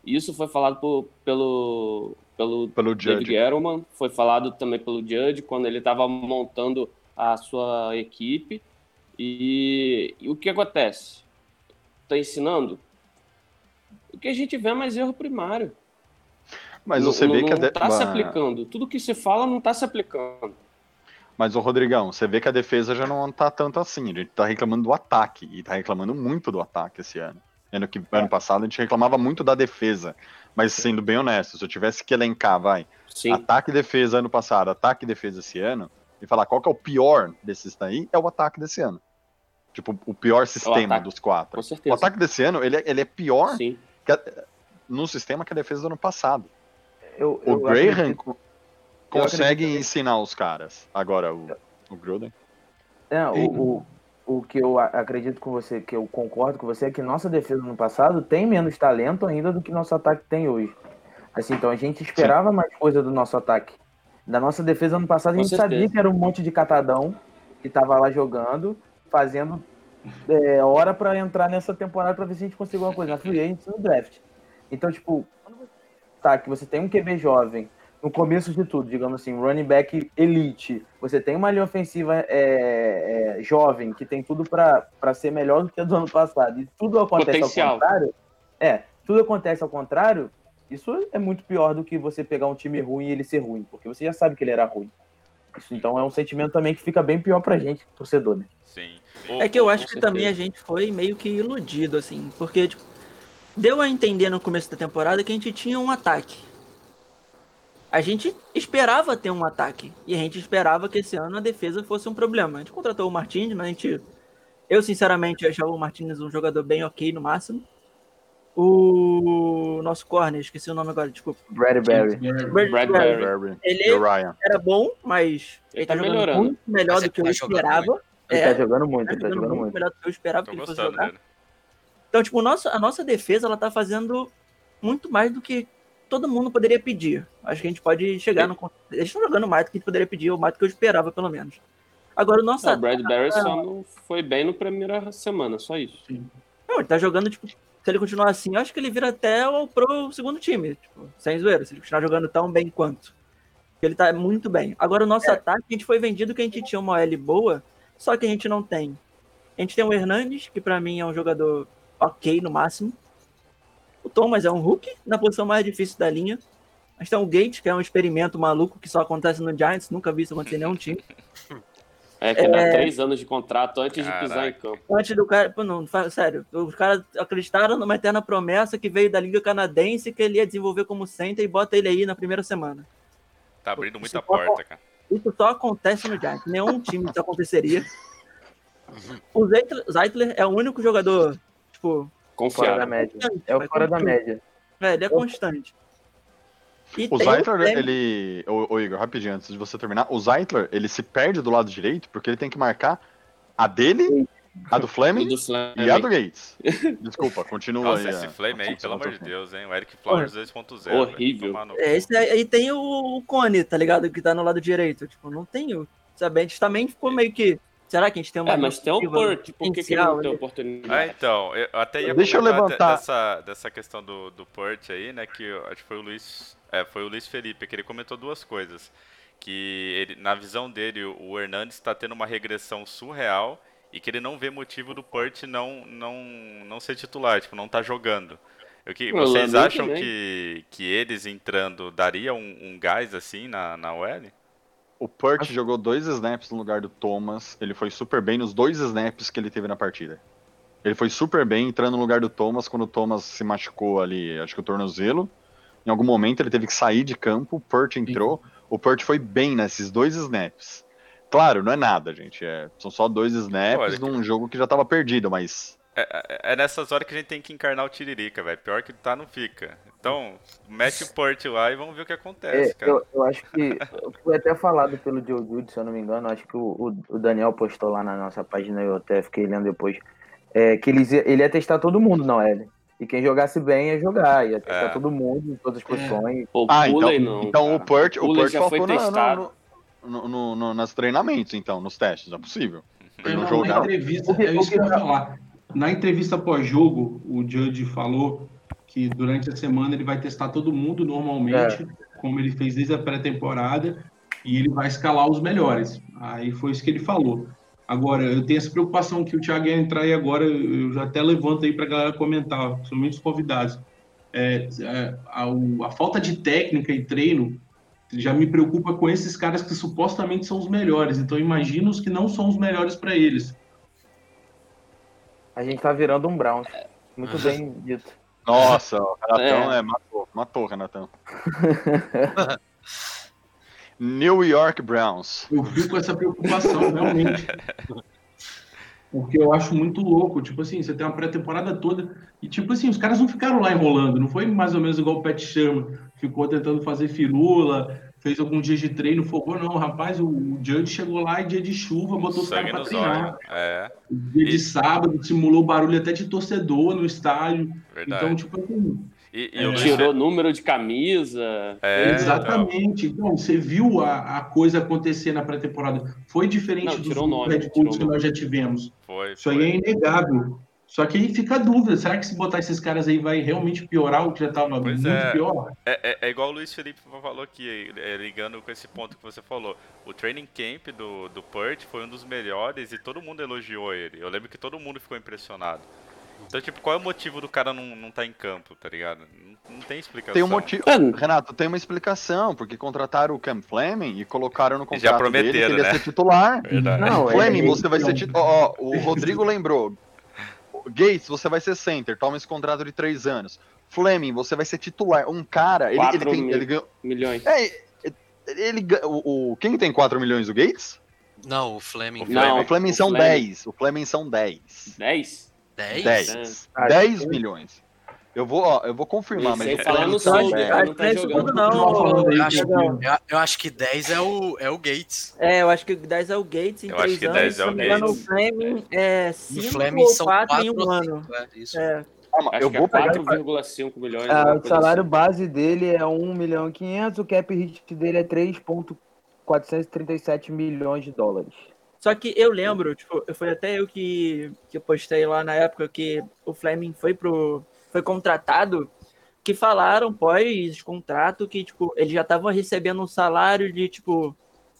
Isso foi falado por- pelo, pelo, Pelo David Judge. Gettleman, foi falado também pelo Judge quando ele estava montando a sua equipe. E, e o que acontece? Está ensinando? O que a gente vê é mais erro primário. Mas não, você vê que a não de- tá se aplicando. Tudo que se fala não está se aplicando. Mas o Rodrigão, você vê que a defesa já não tá tanto assim. A gente tá reclamando do ataque e tá reclamando muito do ataque esse ano. Ano, que, ano passado a gente reclamava muito da defesa. Mas sendo bem honesto, se eu tivesse que elencar, vai, Sim. ataque e defesa ano passado, ataque e defesa esse ano, e falar qual que é o pior desses daí, é o ataque desse ano. Tipo, o pior sistema ataque, dos quatro. Com O certeza. ataque desse ano, ele, é- ele é pior Sim. que a- no sistema que a defesa do ano passado. Eu, O eu Graham acredito- co- consegue acredito- ensinar os caras. Agora, o, o Gruden. É, o, o, o que eu a- acredito com você, que eu concordo com você, é que nossa defesa no passado tem menos talento ainda do que nosso ataque tem hoje. Assim, então a gente esperava mais coisa do nosso ataque. Da nossa defesa no passado, a Com gente certeza. sabia que era um monte de catadão que tava lá jogando, fazendo é, hora pra entrar nessa temporada pra ver se a gente conseguiu alguma coisa. Na free agency no draft. Então, tipo, tá, que você tem um QB jovem, no começo de tudo, digamos assim, running back elite, você tem uma linha ofensiva é, é, jovem, que tem tudo pra pra ser melhor do que a do ano passado, e tudo acontece Potencial. ao contrário, é, tudo acontece ao contrário, isso é muito pior do que você pegar um time ruim e ele ser ruim, porque você já sabe que ele era ruim. Então é um sentimento também que fica bem pior pra gente, torcedor, né? Sim. É que eu acho que também a certeza. gente foi meio que iludido, assim, porque tipo, deu a entender no começo da temporada que a gente tinha um ataque. A gente esperava ter um ataque. E a gente esperava que esse ano a defesa fosse um problema. A gente contratou o Martins, mas a gente. Eu, sinceramente, achava o Martins um jogador bem ok no máximo. O nosso corner, esqueci o nome agora, desculpa. Bradbury. Bradbury. Bradbury. Barry, Ele era bom, mas ele, Ele tá, tá jogando melhorando. muito melhor do que eu tá jogando esperava. Ele É, tá jogando muito, tá ele tá jogando jogando muito muito. melhor do que eu esperava Tô que ele fosse jogar. dele. Então, tipo, nossa, a nossa defesa, ela tá fazendo muito mais do que todo mundo poderia pedir. Acho que a gente pode chegar no... Eles estão jogando mais do que a gente poderia pedir, ou mais do que eu esperava, pelo menos. Agora, o nosso É, o. Bradbury só não foi bem no primeira semana, só isso. Não, ele tá jogando, tipo... Se ele continuar assim, eu acho que ele vira até o pro segundo time. Tipo, sem zoeira. Se ele continuar jogando tão bem quanto. Ele tá muito bem. Agora, o nosso ataque, a gente foi vendido que a gente tinha uma OL boa, só que a gente não tem. A gente tem o Hernandes, que pra mim é um jogador ok no máximo. O Thomas é um Hulk, na posição mais difícil da linha. A gente tem o Gates, que é um experimento maluco que só acontece no Giants, nunca vi isso acontecer em nenhum time. É que dá três anos de contrato antes de pisar Caraca. em campo. Antes do cara, pô, não, sério, os caras acreditaram numa eterna promessa que veio da Liga Canadense que ele ia desenvolver como center e bota ele aí na primeira semana. Tá abrindo muita Isso porta, cara. Isso só acontece no Giants, nenhum time isso aconteceria. O Zeitler, é o único jogador, tipo, Fora da média. É o fora da tudo. média. É, ele é constante. E O Zeitler, ele. Ô, ô, Igor, rapidinho, antes de você terminar. O Zeitler, ele se perde do lado direito porque ele tem que marcar a dele, a do Fleming do Fleming. e a do Gates. Desculpa, continua Nossa, aí. esse a- flame aí, pelo amor de. Deus, hein? O Eric Flowers 2.0. Horrível. Tomar no. É, esse aí, aí tem o, o Cone, tá ligado? Que tá no lado direito. Tipo, não tem o. Sabe? A gente também ficou meio que. Será que a gente tem uma. É, mas tem o Purt, por que, que ele não tem oportunidade? Ah, então, eu até ia Deixa eu levantar. Dessa, dessa questão do, do Port aí, né, que eu acho que foi o Luiz, é, foi o Luiz Felipe, que ele comentou duas coisas. Que ele, na visão dele, o Hernandes está tendo uma regressão surreal e que ele não vê motivo do Port não, não, não ser titular, tipo, não tá jogando. O que, O vocês acham também. que, que eles entrando daria um, um gás assim na, na OL? O Purt jogou dois snaps no lugar do Thomas. Ele foi super bem nos dois snaps que ele teve na partida. Ele foi super bem entrando no lugar do Thomas quando o Thomas se machucou ali, acho que o tornozelo. Em algum momento ele teve que sair de campo, o Purt entrou. O Purt foi bem nesses dois snaps. Claro, não é nada, gente. é- são só dois snaps Olha, num jogo que já tava perdido, mas. É, é- é nessas horas que a gente tem que encarnar o Tiririca, velho. Pior que tá, não fica. Então, mete o Port lá e vamos ver o que acontece, É, cara. eu, eu acho que foi até falado pelo Joe se eu não me engano. Acho que o, o- Daniel postou lá na nossa página, eu até fiquei lendo depois. É, que eles ele ia testar todo mundo na OL. E quem jogasse bem ia jogar, ia testar É. todo mundo em todas as posições. Pô, Ah, então, não. então o. Purt, o Purt já foi testado. no, no, no, no, nos treinamentos, então, nos testes, não é possível. Ele não Não, jogou. na entrevista, O que- é isso o que eu ia falar. Na entrevista pós-jogo, o Judge falou que durante a semana ele vai testar todo mundo normalmente, como ele fez desde a pré-temporada, e ele vai escalar os melhores. Aí foi isso que ele falou. Agora, eu tenho essa preocupação que o Thiago ia entrar e agora eu já até levanto aí para a galera comentar, principalmente os convidados. É, é, a, o- a falta de técnica e treino já me preocupa com esses caras que supostamente são os melhores. Então, imagina os que não são os melhores para eles. A gente tá virando um Browns. Muito bem dito. Nossa, o Renatão é. matou, matou o Renatão. New York Browns. Eu fico com essa preocupação, realmente. Porque eu acho muito louco. Tipo assim, você tem uma pré-temporada toda. E, tipo assim, os caras não ficaram lá enrolando. Não foi mais ou menos igual o Pet Chama. Ficou tentando fazer firula, fez alguns dias de treino, fogou. Não, rapaz, o, o Judge chegou lá e dia de chuva, botou os caras Sangue pra treinar. É, Dia de E- sábado, simulou barulho até de torcedor no estádio. verdade. Então, tipo assim, e, e é, o Tirou número de camisa. É, Exatamente. Então, você viu a, a coisa acontecer na pré-temporada. Foi diferente Não, dos o nome, Red Bulls o que nome. nós já tivemos. Foi, Isso aí foi. é inegável. Só que aí fica a dúvida: será que se botar esses caras aí vai realmente piorar o que já estava Pois muito é. pior? É, é- é igual o Luiz Felipe falou aqui, é, ligando com esse ponto que você falou. O training camp do, do Purt foi um dos melhores e todo mundo elogiou ele. Eu lembro que todo mundo ficou impressionado. Então, tipo, qual é o motivo do cara não, não tá em campo, tá ligado? Não, não tem explicação. Tem um motivo. Renato, tem uma explicação, porque contrataram o Cam Fleming e colocaram no E contrato já dele que prometeram, ele ia né? ser titular. Verdade. Não, Fleming, você vai ser titular. Ó, ó, o Rodrigo lembrou. Gates, você vai ser center, toma esse contrato de três anos. Fleming, você vai ser titular. Um cara, ele, ele Quatro tem. mil. Ele ganhou. milhões. É, ele, ga- o, o- quem tem 4 milhões? O Gates? Não, o Fleming. O Não, Fleming, o Fleming o são Fleming. 10. O Fleming são 10. 10? 10? 10. Ah, 10 eu- milhões. Eu vou, ó, eu vou confirmar, mas Esse aí ele falando Fleming só são de- 10. não tá é isso jogando. não. Eu acho, eu, eu acho que 10 é o, é o Gates. É, eu acho que 10 é o Gates em Eu acho 3 que anos. 10 se é o Gates. O Fleming é O 5 Fleming ou são 4 em 4 um ano. 5, é isso. É. Calma, Acho eu vou é pegar. 4,5 milhões. Ah, o salário assim. base dele é 1 milhão e 500, o cap hit dele é 3,437 milhões de dólares. Só que eu lembro, tipo, foi até eu que, que eu postei lá na época que o Fleming foi pro. Foi contratado, que falaram pós-contrato que, tipo, ele já tava recebendo um salário de, tipo,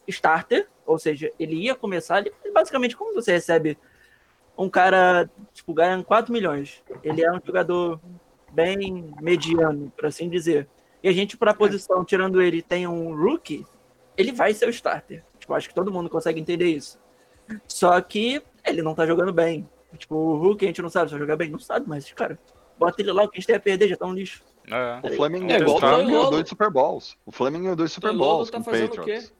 starter, ou seja, ele ia começar, ele, basicamente, como você recebe um cara, tipo, ganhando 4 milhões. Ele é um jogador bem mediano, por assim dizer. E a gente, pra posição, tirando ele, tem um rookie, ele vai ser o starter. Tipo, acho que todo mundo consegue entender isso. Só que ele não tá jogando bem. Tipo, o Hulk a gente não sabe se vai jogar bem, não sabe, mas, cara, bota ele lá, o que a gente tem a perder já tá um lixo. É. O Fleming, É, igual o ganhou dois Super Bowls. O Fleming ganhou dois Super Toilolo Bowls tá com o fazendo o Patriots. quê?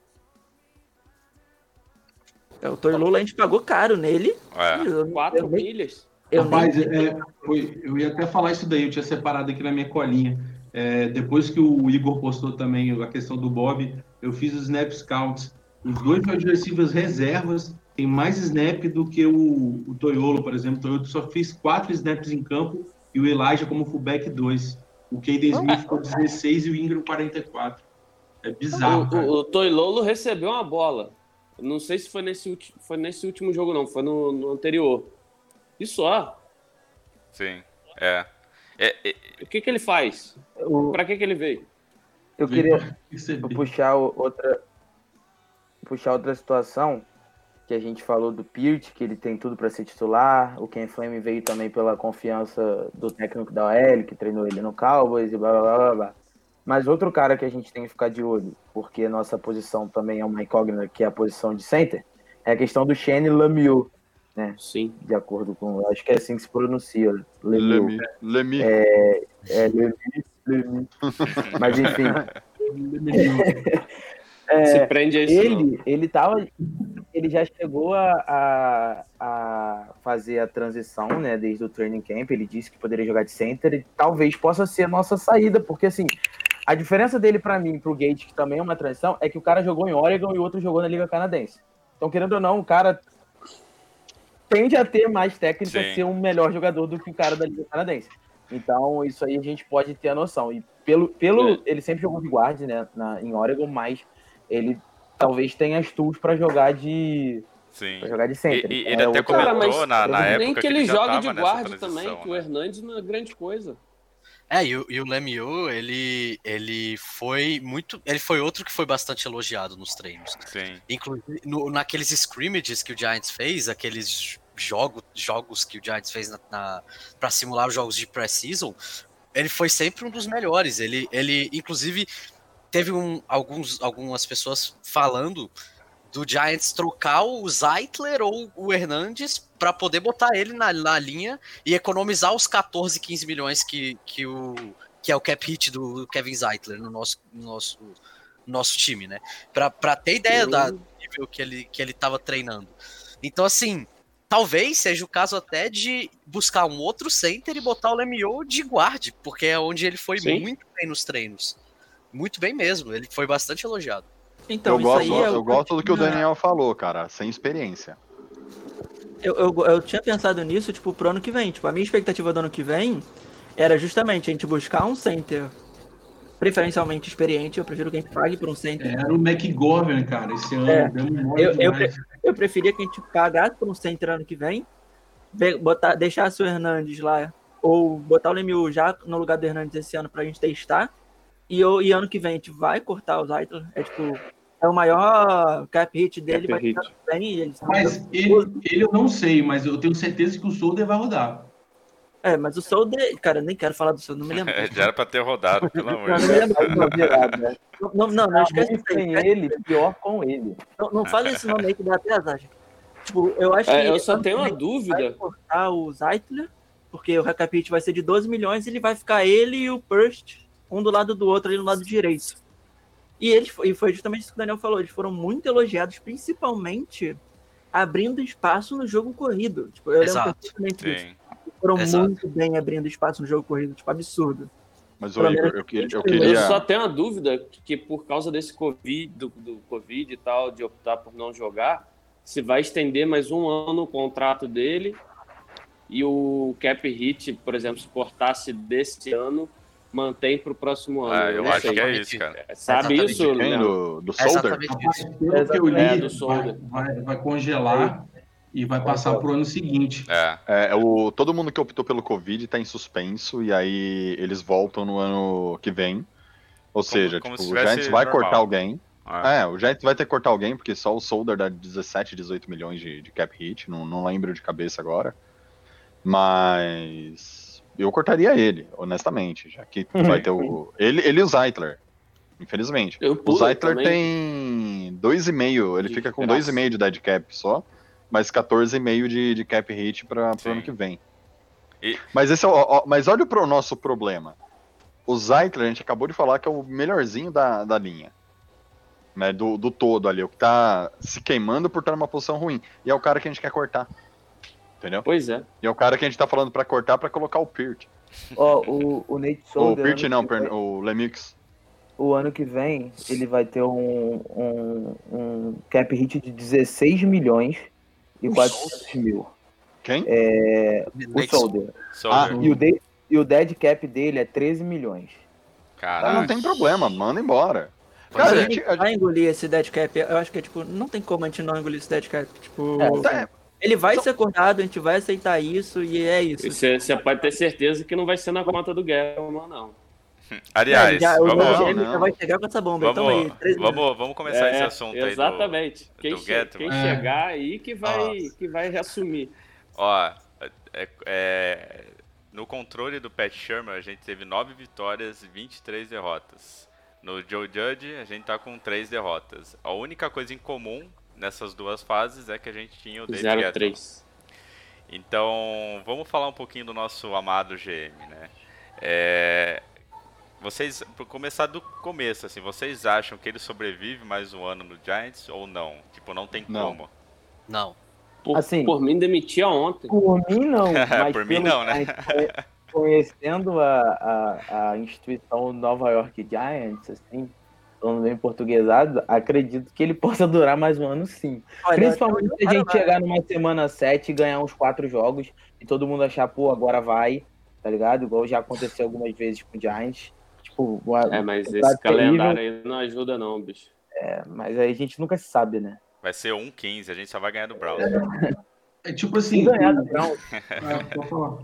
É, O Toilolo a gente pagou caro nele. É. 4 eu milhas? eu Rapaz, nem- é, foi- eu ia até falar isso daí, eu tinha separado aqui na minha colinha. É, depois que o Igor postou também a questão do Bob, eu fiz os snap scouts. Os dois receivers reservas têm mais snap do que o, o Toyolo, por exemplo. O Toyolo só fez quatro snaps em campo e o Elijah como fullback 2. O Caden Smith ficou 16 e o Ingram 44. É bizarro, O, o, o Toilolo recebeu uma bola. Não sei se foi nesse, ulti- foi nesse último jogo, não. Foi no, no anterior. E só. Sim. É. É, é, O que, que ele faz? O- Pra que, que ele veio? eu queria puxar outra puxar outra situação que a gente falou do Pirt, que ele tem tudo para ser titular. O Ken Flame veio também pela confiança do técnico da OL, que treinou ele no Cowboys e blá blá blá blá. blá. Mas outro cara que a gente tem que ficar de olho, porque nossa posição também é uma incógnita, que é a posição de center, é a questão do Shane Lemieux, Sim. de acordo com. Acho que é assim que se pronuncia. Lemieux. Lemi. Lemi. É Lemieux, Lemieux. Mas enfim. Se prende a isso. não. Ele, ele tava. Ele já chegou a, a, a fazer a transição, né? Desde o training camp. Ele disse que poderia jogar de center e talvez possa ser a nossa saída, porque assim. A diferença dele pra mim, pro Gate, que também é uma transição, é que o cara jogou em Oregon e o outro jogou na Liga Canadense. Então, querendo ou não, o cara tende a ter mais técnica, Sim. ser um melhor jogador do que o cara da Liga Canadense. Então, isso aí a gente pode ter a noção. E pelo, pelo É. ele sempre jogou de guarda, né, na, em Oregon, mas ele talvez tenha as tools para jogar de sim. pra jogar de E, center. e Então, ele é até Cara, comentou mas na, na época Nem que ele, ele jogue tava de guarda também, que o né? Hernandes não é grande coisa. É, e o, e o Lemieux, ele, ele foi muito. Ele foi outro que foi bastante elogiado nos treinos. Sim. Inclusive, no- naqueles scrimmages que o Giants fez, aqueles jogo, jogos que o Giants fez na, na, para simular os jogos de pré-season, ele foi sempre um dos melhores. Ele, ele inclusive, teve um, alguns, algumas pessoas falando do Giants trocar o Zeitler ou o Hernandes para poder botar ele na, na linha e economizar os 14, 15 milhões que, que, o, que é o cap hit do Kevin Zeitler no nosso, no nosso, no nosso time, né? Para ter ideia Eu- da do nível que ele, que ele tava treinando. Então, assim, talvez seja o caso até de buscar um outro center e botar o Lemieux de guarde, porque é onde ele foi Sim. muito bem nos treinos. Muito bem mesmo, ele foi bastante elogiado. Então, eu isso gosto, aí é eu o gosto do que o Daniel falou, cara, sem experiência. Eu, eu, eu tinha pensado nisso, tipo, pro ano que vem. Tipo, a minha expectativa do ano que vem era justamente a gente buscar um center preferencialmente experiente. Eu prefiro que a gente pague por um center. Era o McGovern, cara, esse ano. É. Eu, eu, eu preferia que a gente pagasse por um center ano que vem, ve- botar, deixasse o Hernandes lá, ou botar o Lemieux já no lugar do Hernandes esse ano pra gente testar. E, e ano que vem a gente vai cortar o Zeitler. É tipo, é o maior cap hit dele, Cap vai hit. ficar bem. Ele, Mas ele, ele eu não sei, mas eu tenho certeza que o Solder vai rodar. É, mas o Solder, cara, eu nem quero falar do Solder, não me lembro. É, já era pra ter rodado, pelo amor Não, de não me Deus. né? Não, não, não, não Tá esquece isso aí. sem ele, pior com ele. Não, não fala esse nome aí que dá até azar, gente. Tipo, eu acho É, que. eu só tenho uma dúvida. Vai cortar o Zeitler, porque o recapit vai ser de 12 milhões e ele vai ficar ele e o Purst, um do lado do outro ali no lado direito. E eles e foi justamente isso que o Daniel falou, eles foram muito elogiados, principalmente abrindo espaço no jogo corrido. Tipo, eu lembro Exato. perfeitamente disso. Sim. Foram Exato. muito bem abrindo espaço no jogo corrido, tipo, absurdo. Mas, ô, Igor, eu, que- eu eu Eu queria. só tenho uma dúvida que por causa desse Covid, do, do Covid e tal, de optar por não jogar, se vai estender mais um ano o contrato dele e o cap hit, por exemplo, se cortasse desse ano, mantém para o próximo ano. Ah, eu não acho sei. que é isso, cara. Sabe Exatamente. isso, Quem? Leandro? Do, do É Solder? exatamente Rapaz, isso. pelo que eu li, É, do vai, Solder. vai, vai congelar e vai passar pro ano seguinte. É, É, o, todo mundo que optou pelo Covid tá em suspenso e aí eles voltam no ano que vem. Ou seja, como tipo, se o Giants vai normal. cortar alguém. é. É, o Giants vai ter que cortar alguém, porque só o Solder dá 17, 18 milhões de, de cap hit, não, não lembro de cabeça agora. Mas eu cortaria ele, honestamente, já que vai ter o. Ele, ele e o Zeitler, infelizmente. Eu O Zeitler também. tem 2,5, ele De fica com graça. 2,5 de dead cap só, mas 14,5 de, de cap hit para o ano que vem. E- Mas, esse é o, mas olha o nosso problema. O Zeitler, a gente acabou de falar que é o melhorzinho da, da linha. Né, do, do todo ali, o que tá se queimando por estar numa posição ruim. E é o cara que a gente quer cortar. Entendeu? Pois é. E é o cara que a gente tá falando pra cortar pra colocar o Pirt. Ó, o, o Nate O Solder. Pirt ano não, vem- o Lemix. O ano que vem, ele vai ter um, um, um cap hit de 16 milhões e 400 mil. Quem? É, o Nate Solder. Soldier. E o, de, e o dead cap dele é 13 milhões. Ah, Caraca. não tem problema, manda embora. Cara, é. a gente, a vai engolir esse dead cap. Eu acho que é tipo, não tem como a gente não engolir esse dead cap. Tipo, É, ele vai ser acordado, a gente vai aceitar isso e é isso. Você você pode ter certeza que não vai ser na conta do Guerra, não. Aliás, É, já, o vamos, já vai chegar com essa bomba. então vamos, aí, 13 minutos. vamos, vamos começar esse É, assunto aí do, Exatamente. quem, do che- quem É. chegar aí que vai, Nossa. que vai reassumir. Ó, é- é- no controle do Pat Sherman, a gente teve 9 vitórias e 23 derrotas. No Joe Judge, a gente tá com 3 derrotas. A única coisa em comum nessas duas fases é que a gente tinha o Gettman. 0-3. Então, vamos falar um pouquinho do nosso amado GM, né? É, vocês, por começar do começo, assim, vocês acham que ele sobrevive mais um ano no Giants ou não? Tipo, não tem Não. como. Não. Por, Assim- por mim, demitia ontem. Por mim, não. Mas Por mim, não, né? Conhecendo a, a, a instituição Nova York Giants, assim, falando bem portuguesado, acredito que ele possa durar mais um ano, sim. Olha, Principalmente se a gente chegar numa semana 7 e ganhar uns quatro jogos e todo mundo achar, pô, agora vai, tá ligado? Igual já aconteceu algumas vezes com o Giants. Tipo, uma- É, mas esse terrível. calendário aí não ajuda, não, bicho. é, mas aí a gente nunca se sabe, né? Vai ser 1-15, a gente só vai ganhar do Browns. É tipo Se assim. ganhar do Browns, É, pode falar.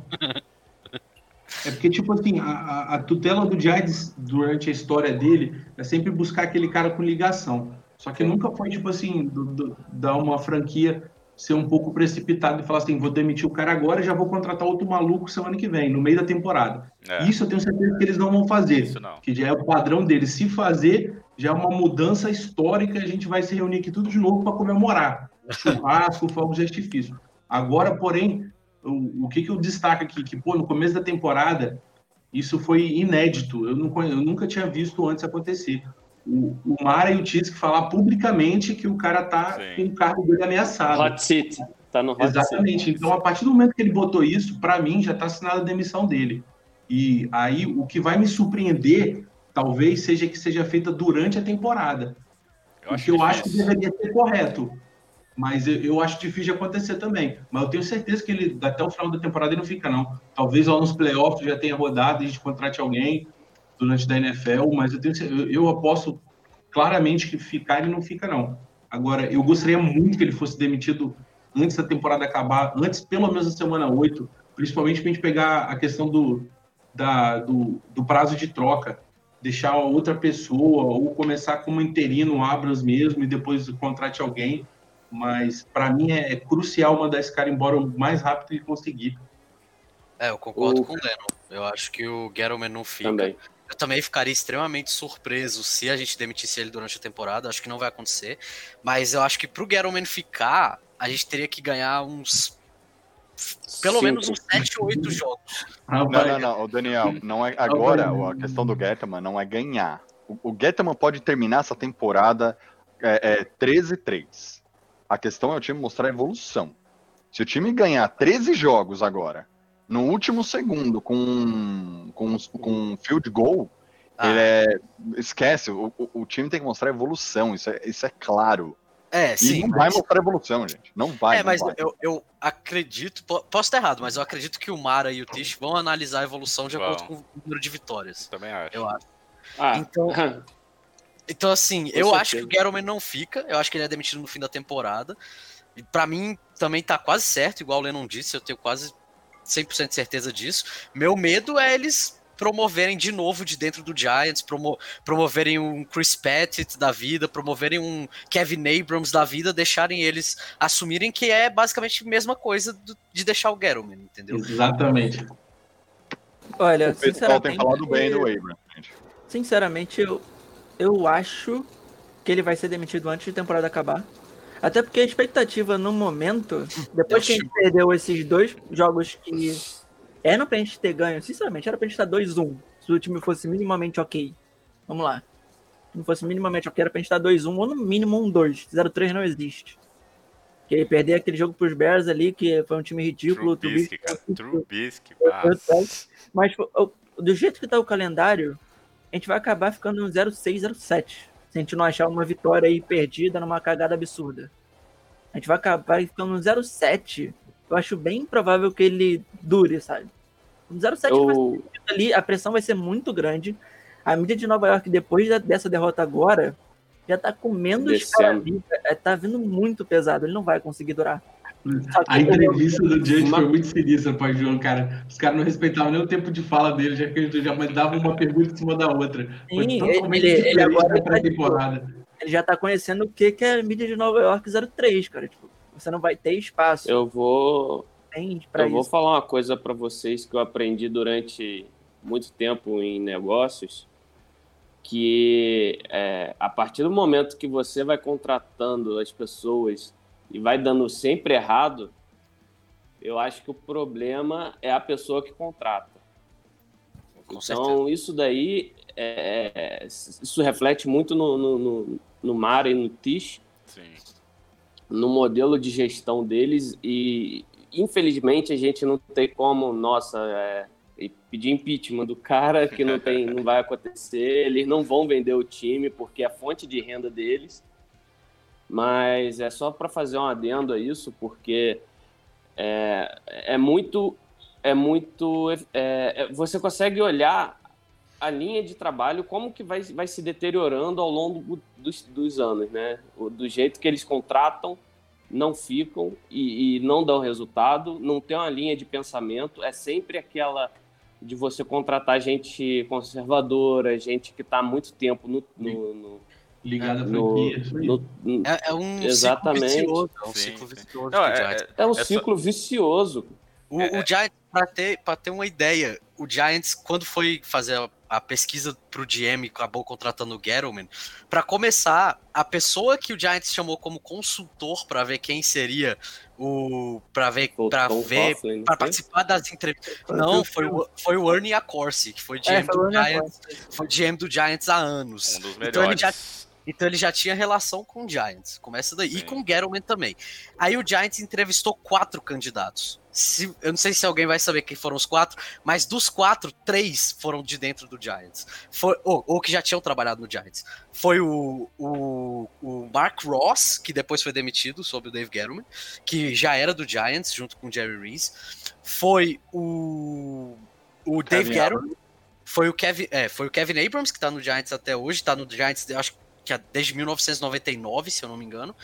É porque, tipo assim, a, a- tutela do Giants durante a história dele é sempre buscar aquele cara com ligação. Só que nunca foi, tipo assim, do- do- dar uma franquia ser um pouco precipitado e falar assim, vou demitir o cara agora e já vou contratar outro maluco semana que vem, no meio da temporada. É, Isso eu tenho certeza que eles não vão fazer. isso não. Que já é o padrão deles. Se fazer, já é uma mudança histórica. A gente vai se reunir aqui tudo de novo para comemorar. Churrasco, fogos de artifício. Agora, porém, o, o que, que eu destaco aqui? Que, pô, no começo da temporada, isso foi inédito. Eu, não, eu nunca tinha visto antes acontecer. O, o Mara e o Tisk falar publicamente que o cara tá Sim. com o cargo dele ameaçado. Hot Seat. Tá no Hot Seat. Exatamente. Então, a partir do momento que ele botou isso, para mim já está assinada a demissão dele. E aí, o que vai me surpreender, talvez, seja que seja feita durante a temporada. Eu o que eu acho que deveria ser correto. Mas eu, eu acho difícil de acontecer também. Mas eu tenho certeza que ele, até o final da temporada, ele não fica, não. Talvez lá nos playoffs já tenha rodado e a gente contrate alguém durante da NFL, mas eu, tenho, eu, eu aposto claramente que ficar ele não fica, não. Agora, eu gostaria muito que ele fosse demitido antes da temporada acabar, antes pelo menos da semana 8, principalmente para a gente pegar a questão do, da, do, do prazo de troca, deixar outra pessoa ou começar como interino Abras mesmo e depois contrate alguém. Mas para mim é, é crucial mandar esse cara embora o mais rápido que conseguir. É, eu concordo O- com o Lennon. Eu acho que o Gettleman não fica. Também. Eu também ficaria extremamente surpreso se a gente demitisse ele durante a temporada. Acho que não vai acontecer. Mas eu acho que pro Gettleman ficar, a gente teria que ganhar uns. Pelo Cinco. menos uns 7 ou 8 jogos. Não, não, não, Daniel, não é agora a questão do Getman não é ganhar. O, o Getman pode terminar essa temporada é, é, 13-3. A questão é o time mostrar evolução. Se o time ganhar 13 jogos agora, no último segundo, com, com, com um field goal, Ah, ele é, esquece, o, o- time tem que mostrar evolução, isso é, isso é claro. é, E sim. não vai mas- mostrar evolução, gente. Não vai. é, não mas vai. eu, eu acredito, po- posso estar errado, mas eu acredito que o Mara e o Tish vão analisar a evolução de acordo com Vão. o número de vitórias. Também acho. Eu acho. Ah, Então- Então, assim, Com eu certeza. acho que o Gettleman não fica. Eu acho que ele é demitido no fim da temporada. E pra mim, também tá quase certo, igual o Lennon disse, eu tenho quase 100% de certeza disso. Meu medo é eles promoverem de novo de dentro do Giants, promo- promoverem um Chris Pettit da vida, promoverem um Kevin Abrams da vida, deixarem eles assumirem que é basicamente a mesma coisa do- de deixar o Gettleman, entendeu? Exatamente. Olha, o pessoal sinceramente, tem falado bem do Abrams, sinceramente eu, eu acho que ele vai ser demitido antes de temporada acabar. Até porque a expectativa no momento, depois que a gente perdeu esses dois jogos que eram pra gente ter ganho, sinceramente, era pra gente estar 2-1. Se o time fosse minimamente ok. Vamos lá. Se não fosse minimamente ok, era pra gente estar 2-1 ou no mínimo 1-2. 0-3 não existe. Porque perder aquele jogo pros Bears ali, que foi um time ridículo. Trubisky, Trubisky- cara. Trubisky. Sei. Mas o- do jeito que tá o calendário, a gente vai acabar ficando no 0-6, 0-7. Se a gente não achar uma vitória aí perdida numa cagada absurda. A gente vai acabar ficando no 0-7. Eu acho bem provável que ele dure, sabe? No 0-7 vai eu, ser ali, a pressão vai ser muito grande. A mídia de Nova York, depois dessa derrota agora, já tá comendo os Descendo. caras ali. É, Tá vindo muito pesado. Ele não vai conseguir durar. A ele- entrevista do Judge Uma- foi muito sinistra, pai João, cara. Os caras não respeitavam nem o tempo de fala dele, já que eles já mandavam uma pergunta em cima da outra. Foi Sim, totalmente ele- ele agora da tá de pré-temporada. ele já tá conhecendo o que, que é a mídia de Nova York 03, cara. Tipo, você não vai ter espaço eu vou pra eu vou isso. falar uma coisa para vocês que eu aprendi durante muito tempo em negócios, que é, a partir do momento que você vai contratando as pessoas e vai dando sempre errado, eu acho que o problema é a pessoa que contrata. Com certeza. Então, isso daí, é, isso reflete muito no, no, no, no Mara e no Tish, Sim. no modelo de gestão deles e infelizmente a gente não tem como, nossa, é, pedir impeachment do cara que não tem, não vai acontecer, eles não vão vender o time porque é a fonte de renda deles. Mas é só para fazer um adendo a isso, porque é, é muito é muito é, é, você consegue olhar a linha de trabalho como que vai, vai se deteriorando ao longo dos, dos anos, né? Do jeito que eles contratam, não ficam e, e não dão resultado, não tem uma linha de pensamento, é sempre aquela de você contratar gente conservadora, gente que está há muito tempo no, no, no, Ligado à no- franquia. no- no- É, é um Exatamente. ciclo vicioso. É um Sim, ciclo sim. vicioso Não, é- é um É só- ciclo vicioso. O, É, o Giants, pra ter, pra ter uma ideia, o Giants, quando foi fazer a, a pesquisa pro GM acabou contratando o Gettleman. Pra começar, a pessoa que o Giants chamou como consultor pra ver quem seria o. pra ver. Tom ver. Não foi? participar das entrevistas. Não, foi o, foi o Ernie Accorsi, que foi GM, É, foi o do Giants, foi GM do Giants há anos. Um dos Então ele já melhores. então ele já tinha relação com o Giants. Começa daí. E Sim. com o Gettleman também. Aí o Giants entrevistou quatro candidatos. Se- eu não sei se alguém vai saber quem foram os quatro, mas dos quatro, três foram de dentro do Giants. Foi, ou, ou que já tinham trabalhado no Giants. Foi o, o, o Mark Ross, que depois foi demitido sob o Dave Gettleman, que já era do Giants, junto com o Jerry Reese. Foi o, o Dave Gettleman. Foi o Kevin, é, foi o Kevin Abrams, que tá no Giants até hoje, tá no Giants, acho que é desde 1999, se eu não me engano.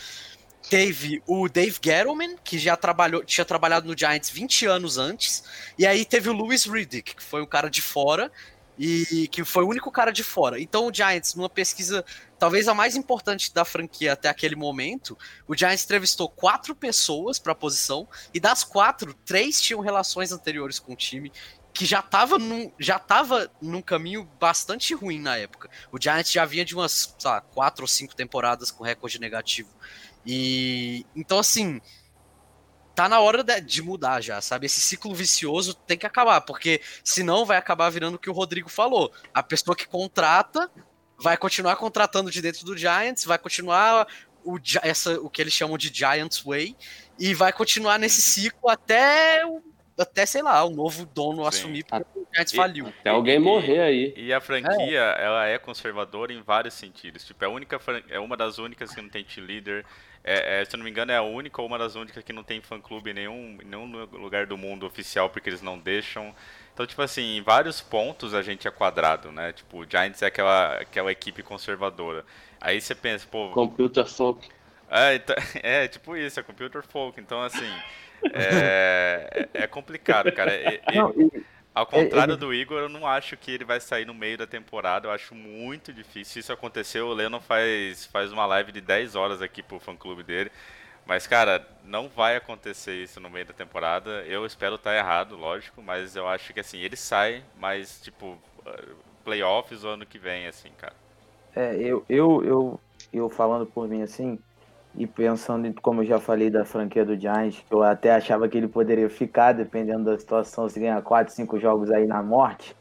Teve o Dave Gettleman, que já trabalhou, tinha trabalhado no Giants 20 anos antes. E aí teve o Louis Riddick, que foi um cara de fora, e que foi o único cara de fora. Então o Giants, numa pesquisa talvez a mais importante da franquia até aquele momento, o Giants entrevistou quatro pessoas para a posição, e das quatro, três tinham relações anteriores com o time, que já estava num, já tava num caminho bastante ruim na época. O Giants já vinha de umas, sei lá, quatro ou cinco temporadas com recorde negativo. E então assim, tá na hora de, de mudar já, sabe? Esse ciclo vicioso tem que acabar, porque senão vai acabar virando o que o Rodrigo falou. A pessoa que contrata vai continuar contratando de dentro do Giants, vai continuar o, essa, o que eles chamam de Giants Way, e vai continuar nesse ciclo até, o- até sei lá, o novo dono Sim. assumir, porque o Giants faliu. Até alguém E- morrer aí. E a franquia, ela é conservadora em vários sentidos. Tipo, é, a única, é uma das únicas que não tem cheerleader. É, é, se eu não me engano, é a única ou uma das únicas que não tem fã-clube em nenhum, em nenhum lugar do mundo oficial, porque eles não deixam. Então, tipo assim, em vários pontos a gente é quadrado, né? Tipo, o Giants é aquela, aquela equipe conservadora. Aí você pensa, pô, Computer folk. é, então- é, tipo isso, é computer folk. Então, assim, é, é é complicado, cara. E- e- Não, e- ao contrário ele- do Igor, eu não acho que ele vai sair no meio da temporada. Eu acho muito difícil. Se isso acontecer, o Lennon faz, faz uma live de 10 horas aqui pro fã-clube dele. Mas, cara, não vai acontecer isso no meio da temporada. Eu espero estar errado, lógico, mas eu acho que, assim, ele sai, mas, tipo, eh, playoffs o ano que vem, assim, cara. É, eu, eu, eu, eu falando por mim assim, e pensando como eu já falei da franquia do Giants, que eu até achava que ele poderia ficar, dependendo da situação, se ganhar 4, 5 jogos aí na morte.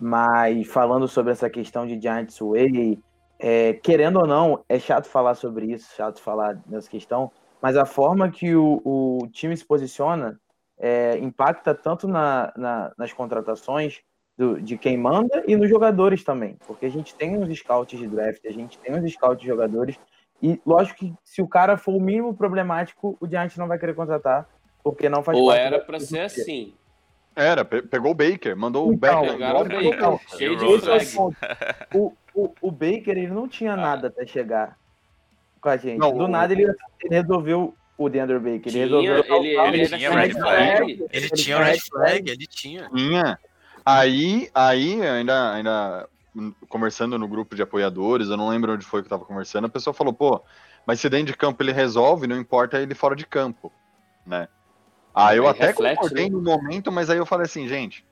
Mas falando sobre essa questão de Giants Way, é, querendo ou não, é chato falar sobre isso, chato falar nessa questão, mas a forma que o, o time se posiciona é, impacta tanto na, na- nas contratações do- de quem manda e nos jogadores também, porque a gente tem uns scouts de draft, a gente tem uns scouts de jogadores, e lógico que se o cara for o mínimo problemático, o Giants não vai querer contratar, porque não faz Ou parte era da pra ser assim. Era, pe- pegou o Baker, mandou o Então, Baker Pegaram o embora. Baker, Então, cheio de é o. O, o, Baker, ele não tinha nada até chegar com a gente. Não, Do o- nada ele, ele resolveu o Deandre Baker. Ele Tinha, resolveu. ele, ele, Ele era tinha red red flag. Ele tinha o red flag, ele tinha. Tinha. Aí, aí ainda, ainda conversando no grupo de apoiadores, eu não lembro onde foi que eu tava conversando, a pessoa falou, pô, mas se dentro de campo ele resolve, não importa ele fora de campo, né? Aí eu É, até reflete, concordei né? no momento, mas aí eu falei assim, gente,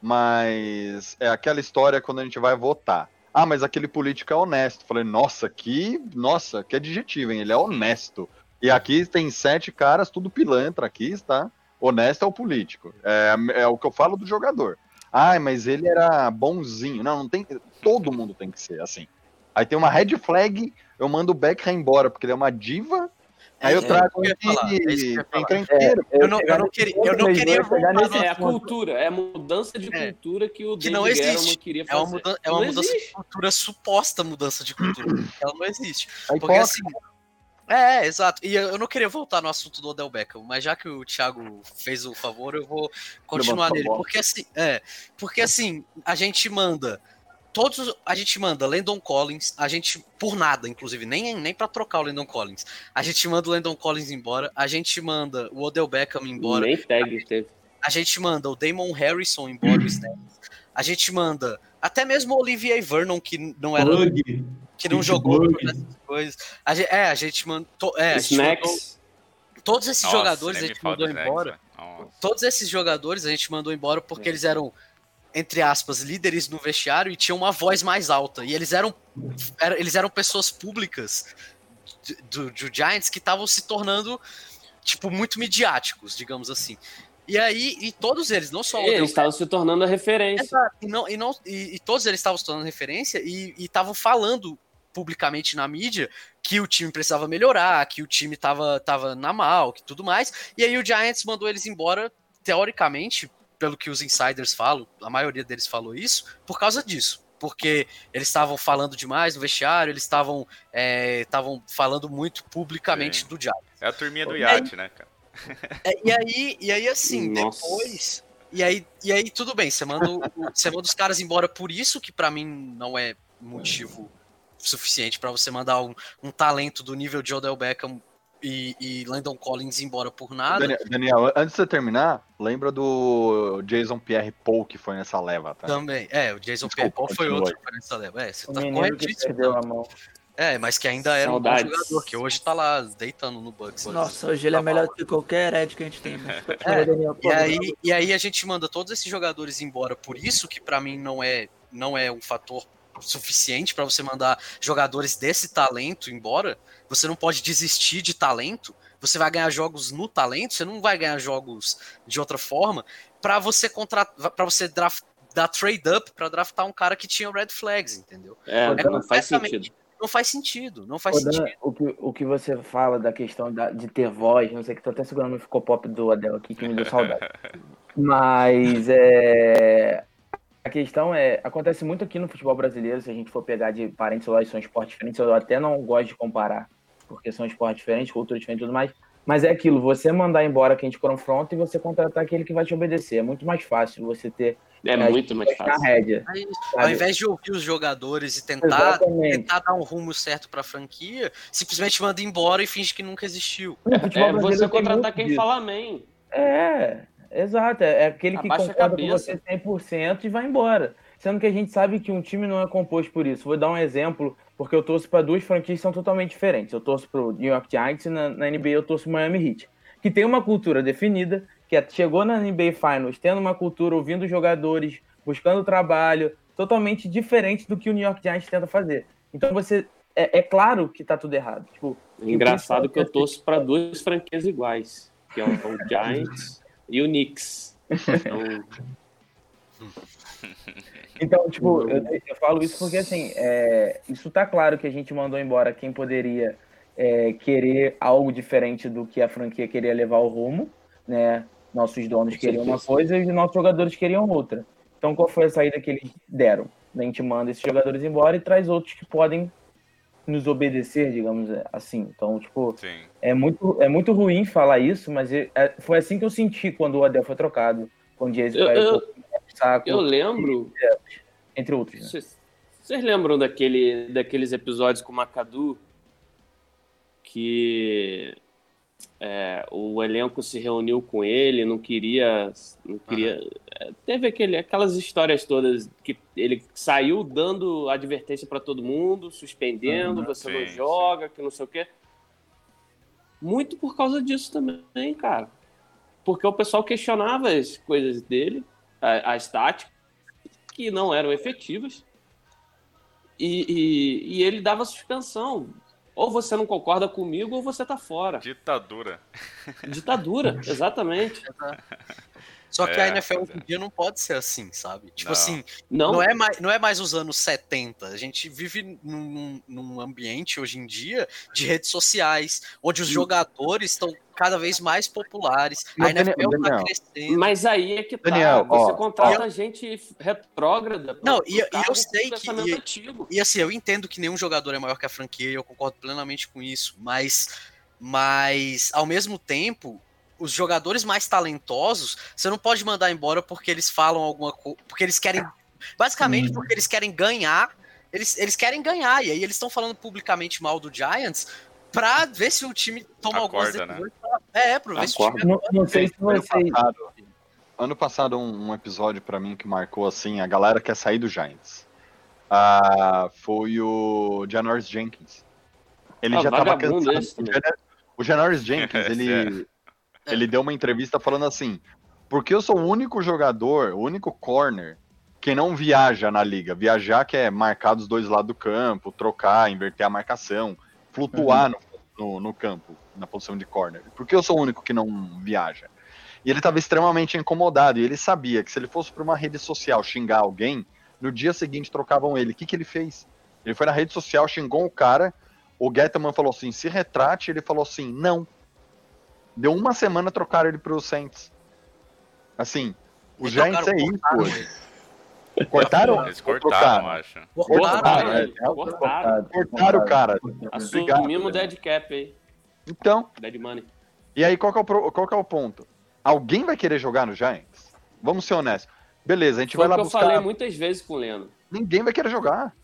mas é aquela história quando a gente vai votar. Ah, mas aquele político é honesto. Falei, nossa, que, nossa, que adjetivo, hein? Ele é honesto. E aqui tem sete caras, tudo pilantra aqui, está? Honesto é o político. É, é o que eu falo do jogador. Ai, mas ele era bonzinho. Não, não tem. Todo mundo tem que ser assim. Aí tem uma red flag, eu mando o Beckham embora, porque ele é uma diva. Aí eu É, trago é eu falar, é eu ele falar. encrenqueiro. Eu não, eu não queria, eu não queria voltar nesse É a cultura, é a mudança de É. cultura que o Que David não existe. Queria É fazer. uma, mudança, é uma mudança de cultura, suposta mudança de cultura. Ela não existe. Aí Porque assim. É, é, exato. E eu não queria voltar no assunto do Odell Beckham, mas já que o Thiago fez o favor, eu vou continuar nele. Porque assim, é, porque assim, a gente manda todos, a gente manda Landon Collins, a gente por nada, inclusive, nem nem para trocar o Landon Collins. A gente manda o Landon Collins embora, a gente manda o Odell Beckham embora, Nem tag teve. a gente manda o Damon Harrison embora, o. A gente manda até mesmo o Olivier Vernon que não era Plug. Que não jogou por essas coisas. A gente, é, a gente mandou. É, a gente mandou todos esses Nossa, jogadores a gente mandou embora. Todos esses jogadores a gente mandou embora porque eles eram entre aspas, líderes no vestiário e tinham uma voz mais alta. E eles eram, era- eles eram pessoas públicas do, do Giants que estavam se tornando, tipo, muito midiáticos, digamos assim. E aí, e todos eles, não só o Eles estavam se tornando a referência. Exato, e, não, e, não, e, e todos eles estavam se tornando referência e estavam falando publicamente na mídia que o time precisava melhorar, que o time tava, tava na mal, que tudo mais. E aí o Giants mandou eles embora, teoricamente, pelo que os insiders falam, a maioria deles falou isso, por causa disso. Porque eles estavam falando demais no vestiário, eles estavam é, estavam falando muito publicamente Sim. do Giants. É a turminha do E aí- iate, né, cara? É, e aí, e aí assim, Nossa. depois. E aí, e aí, tudo bem, você manda, você manda os caras embora por isso, que pra mim não é motivo suficiente pra você mandar um, um talento do nível de Odell Beckham e, e Landon Collins embora por nada. Daniel, Daniel, antes de você terminar, lembra do Jason Pierre Paul que foi nessa leva, tá? Também. É, o Jason Desculpa, Pierre-Paul foi continua outro que foi nessa leva. É, você O tá corretíssimo. É, mas que ainda era um bom Saudades. jogador, que hoje tá lá deitando no Bucks. Nossa, hoje ele é melhor que qualquer Ed que a gente tem. É, Daniel, E aí, e aí a gente manda todos esses jogadores embora. Por isso que pra mim não é, não é um fator suficiente pra você mandar jogadores desse talento embora. Você não pode desistir de talento. Você vai ganhar jogos no talento. Você não vai ganhar jogos de outra forma. Pra você contratar, para você draft, dar trade up pra draftar um cara que tinha red flags, entendeu? É, É não faz completamente- sentido. Não faz sentido. Não faz Ô, Dan, sentido. o, que, o que você fala da questão da- de ter voz, não sei que tô até segurando o ficou pop do Adel aqui, que me deu saudade. Mas é. A questão é, acontece muito aqui no futebol brasileiro, se a gente for pegar de parentes lá e são esportes diferentes, eu até não gosto de comparar, porque são esportes diferentes, cultura diferente e tudo mais. Mas é aquilo, você mandar embora quem te confronta e você contratar aquele que vai te obedecer. É muito mais fácil você ter É É, muito mais fácil. rédea. Aí? Ao invés de ouvir os jogadores e tentar, Exatamente. tentar dar um rumo certo pra franquia, simplesmente manda embora e finge que nunca existiu. É brasileiro você contratar quem disso. fala amém. É, exato. É é aquele que Abaixa concorda com você 100% e vai embora. Sendo que a gente sabe que um time não é composto por isso. Vou dar um exemplo, porque eu torço para duas franquias que são totalmente diferentes. Eu torço para o New York Giants e na, na NBA eu torço pro Miami Heat. Que tem uma cultura definida, que é- chegou na NBA Finals tendo uma cultura, ouvindo jogadores, buscando trabalho, totalmente diferente do que o New York Giants tenta fazer. Então você... É, é claro que tá tudo errado. Tipo, Engraçado que eu torço para duas franquias iguais, que é o o Giants e o Knicks. Então, Então, tipo, eu, eu falo isso porque, assim, é, isso tá claro que a gente mandou embora quem poderia é, querer algo diferente do que a franquia queria levar ao rumo, né? Nossos donos queriam uma coisa e os nossos jogadores queriam outra. Então, qual foi a saída que eles deram? A gente manda esses jogadores embora e traz outros que podem nos obedecer, digamos assim. Então, tipo, Sim. é muito, é muito ruim falar isso, mas é- é- foi assim que eu senti quando o Adel foi trocado, com o Jason Eu- caiu eu- saco, eu lembro. entre outros. Né? Vocês vocês lembram daquele, daqueles episódios com o Macadu que é, o elenco se reuniu com ele, não queria. Não queria é, teve aquele, aquelas histórias todas que ele saiu dando advertência para todo mundo, suspendendo, Uhum. você Sim, não sim. joga, que não sei o quê. Muito por causa disso também, cara. Porque o pessoal questionava as coisas dele, a- as táticas, que não eram efetivas. E, e- e ele dava suspensão. Ou você não concorda comigo, ou você tá fora. Ditadura. Ditadura, exatamente. Só que É, a NFL hoje em dia não pode ser assim, sabe? Tipo Não. assim, Não, não é, mais, não é mais os anos 70. A gente vive num, num ambiente hoje em dia de redes sociais, onde os jogadores estão cada vez mais populares. A Mas, NFL Daniel, tá crescendo. mas aí é que tá. Daniel, você ó, contrata gente retrógrada. Não, e- e eu com sei que- e-. E assim, eu entendo que nenhum jogador é maior que a franquia eu concordo plenamente com isso, mas, mas ao mesmo tempo, os jogadores mais talentosos, você não pode mandar embora porque eles falam alguma coisa, porque eles querem, basicamente Hum. porque eles querem ganhar, eles, eles querem ganhar, e aí eles estão falando publicamente mal do Giants pra ver se o time toma algumas Acorda, né? decisões. pra- É, pra ver se o time Não, não sei se ano vocês. passado, ano passado um, um episódio pra mim que marcou assim, a galera quer sair do Giants. Ah, foi o Janoris Jenkins. Ele Ah, já tava cansado. esse. Jan- O Janoris Jenkins, ele, ele deu uma entrevista falando assim: porque eu sou o único jogador, o único corner que não viaja na liga. Viajar que é marcar dos dois lados do campo, trocar, inverter a marcação, flutuar no, no, no campo, na posição de corner. Porque eu sou o único que não viaja. E ele estava extremamente incomodado. E ele sabia que se ele fosse para uma rede social xingar alguém, no dia seguinte trocavam ele. O que, que ele fez? Ele foi na rede social, xingou o cara. O Getman falou assim: se retrate. Ele falou assim: não. Deu uma semana trocaram ele pro Saints. Assim, o Giants é isso hoje. Cortaram? Eles cortaram, acho. Cortaram, Cortaram, né? é. Cortaram. Cortaram o cara. Assumimos o dead cap aí. Então, Dead money. e aí qual que, é o, qual que é o ponto? Alguém vai querer jogar no Giants? Vamos ser honestos. Beleza, a gente Foi vai o lá que eu buscar. falei muitas vezes com o Leno. Ninguém vai querer jogar.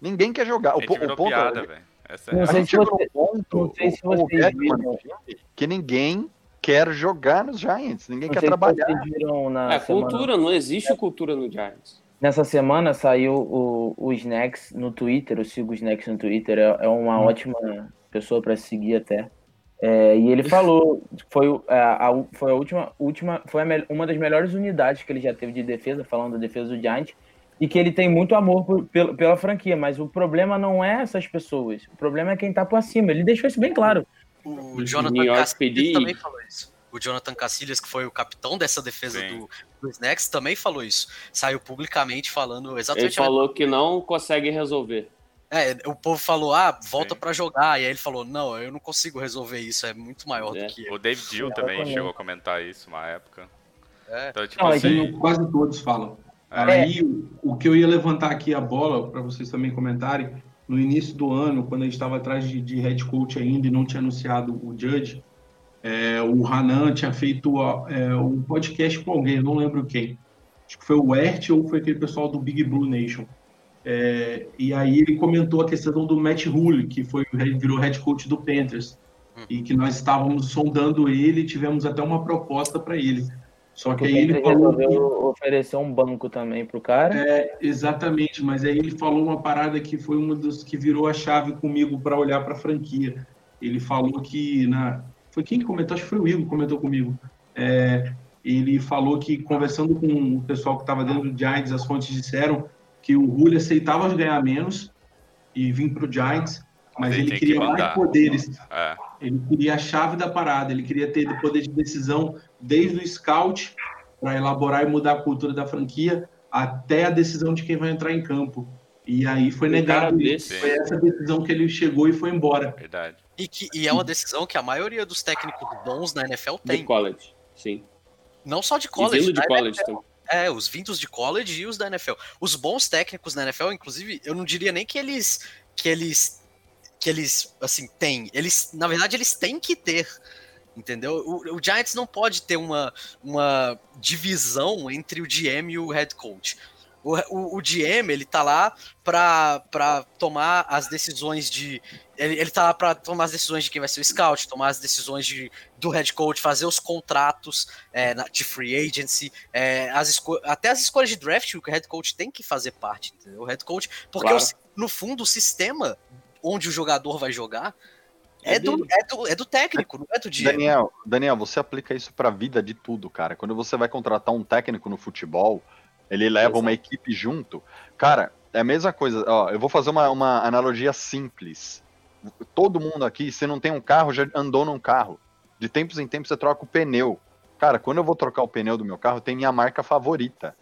Ninguém quer jogar. A O, o ponto piada, é, velho. Essa é a gente chegou no ponto não sei se com o vocês Getman viram. que ninguém quer jogar nos Giants. Ninguém Não quer trabalhar. na É, semana- cultura, não existe cultura no Giants. Nessa semana saiu o, o Snacks no Twitter, eu sigo o Snacks no Twitter, é, é uma ótima pessoa para seguir até. É, e ele falou, foi, o- a, a- foi a última, última foi uma das melhores unidades que ele já teve de defesa, falando da defesa do Giants, e que ele tem muito amor por- pela, pela franquia, mas o problema não é essas pessoas, o problema é quem tá por cima. Ele deixou isso bem claro. O Jonathan PD. também falou isso. O Jonathan Cacilhas, que foi o capitão dessa defesa Sim. do, do Snacks, também falou isso. Saiu publicamente falando Ele exatamente a falou que não consegue resolver. É, o povo falou, ah, volta pra jogar. E aí ele falou, não, eu não consigo resolver isso, é muito maior É. do que eu. O David Dill também chegou a comentar isso uma época. É. Então, tipo Não, assim, Quase todos falam. É. Aí, o- o que eu ia levantar aqui a bola, para vocês também comentarem, no início do ano, quando a gente estava atrás de, de head coach ainda e não tinha anunciado o Judge, é, o Hanan tinha feito é, um podcast com alguém, eu não lembro quem. Acho que foi o Ert ou foi aquele pessoal do Big Blue Nation. É, e aí ele comentou a questão do Matt Rule, que foi virou head coach do Panthers. E que nós estávamos sondando ele e tivemos até uma proposta para ele. Só que aí ele falou que- oferecer um banco também pro cara. é, exatamente, mas aí ele falou uma parada que foi uma dos que virou a chave comigo para olhar para a franquia. Ele falou que na foi quem que comentou, acho que foi o Igor que comentou comigo. É, ele falou que conversando com o pessoal que estava dentro do Giants, as fontes disseram que o Julio aceitava ganhar menos e vir para o Giants, mas Ele ele tem que queria mais poderes. é, Ele queria a chave da parada, ele queria ter o poder de decisão desde o scout para elaborar e mudar a cultura da franquia até a decisão de quem vai entrar em campo. E aí foi negado isso. Foi essa decisão que ele chegou e foi embora. verdade. E, que, e é uma decisão que a maioria dos técnicos bons na NFL De tem. college, sim. Não só de E college. vindo de college NFL. também. É, os vindos de college e os da NFL. Os bons técnicos na NFL, inclusive, eu não diria nem que eles que eles que eles assim têm. Eles, na verdade, eles têm que ter. Entendeu? O, o Giants não pode ter uma, uma divisão entre o GM e o head coach. O, o, o GM, ele tá lá pra tomar as decisões de. Ele, ele tá lá pra tomar as decisões de quem vai ser o scout, tomar as decisões de, do head coach, fazer os contratos é, na- de free agency, é, as até as escolhas de draft, o head coach tem que fazer parte, entendeu? O head coach, porque Claro. no fundo o sistema onde o jogador vai jogar é, É do, é, do, é do técnico, não é do GM. Daniel, Daniel, você aplica isso pra vida de tudo, cara. Quando você vai contratar um técnico no futebol, ele leva uma equipe junto. Cara, é a mesma coisa. Ó, eu vou fazer uma, uma analogia simples. Todo mundo aqui, se não tem um carro, já andou num carro. De tempos em tempos você troca o pneu. Cara, quando eu vou trocar o pneu do meu carro, tem minha marca favorita.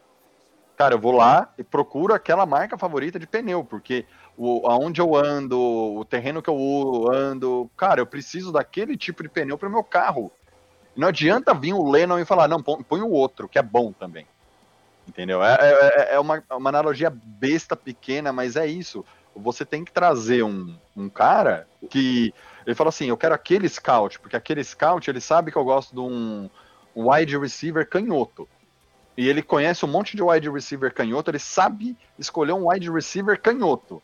Cara, eu vou lá e procuro aquela marca favorita de pneu, porque o, aonde eu ando, o terreno que eu ando, cara, eu preciso daquele tipo de pneu para o meu carro. Não adianta vir o Lennon e falar, não, põe, o outro, que é bom também. Entendeu? É, é, é uma, uma analogia besta pequena, mas é isso. Você tem que trazer um, um cara que. Ele fala assim: eu quero aquele scout, porque aquele scout ele sabe que eu gosto de um wide receiver canhoto. E ele conhece um monte de wide receiver canhoto, ele sabe escolher um wide receiver canhoto.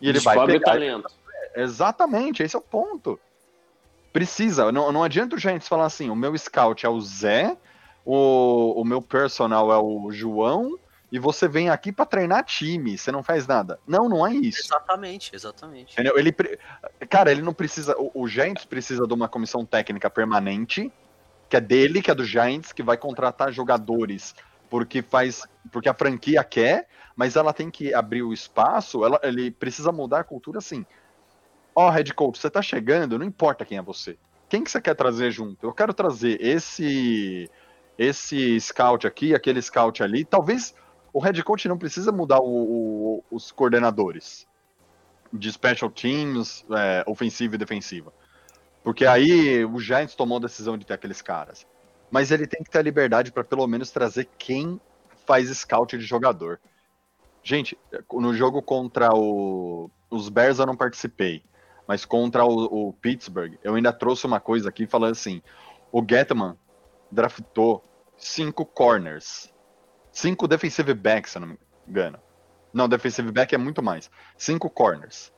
E ele vai Descobre o pegar. talento. Exatamente, esse é o ponto. Precisa, não, não adianta o Giants falar assim: o meu scout é o Zé, o, o meu personal é o João, e você vem aqui para treinar time, você não faz nada. Não, não é isso. Exatamente, exatamente. Entendeu? Ele, cara, ele não precisa. O, o Giants precisa de uma comissão técnica permanente, que é dele, que é do Giants, que vai contratar jogadores porque faz. Porque a franquia quer, mas ela tem que abrir o espaço, ela, ele precisa mudar a cultura assim. Ó, head coach, você tá chegando, não importa quem é você. Quem que você quer trazer junto? Eu quero trazer esse esse scout aqui, aquele scout ali. Talvez o head coach não precisa mudar o- o- os coordenadores de special teams, é, ofensiva e defensiva. Porque aí o Giants tomou a decisão de ter aqueles caras. Mas ele tem que ter a liberdade para pelo menos trazer quem faz scout de jogador. Gente, no jogo contra o- os Bears eu não participei, mas contra o, o Pittsburgh eu ainda trouxe uma coisa aqui falando assim: o Getman draftou cinco corners, cinco defensive backs, se eu não me engano. Não, defensive back é muito mais. Cinco corners.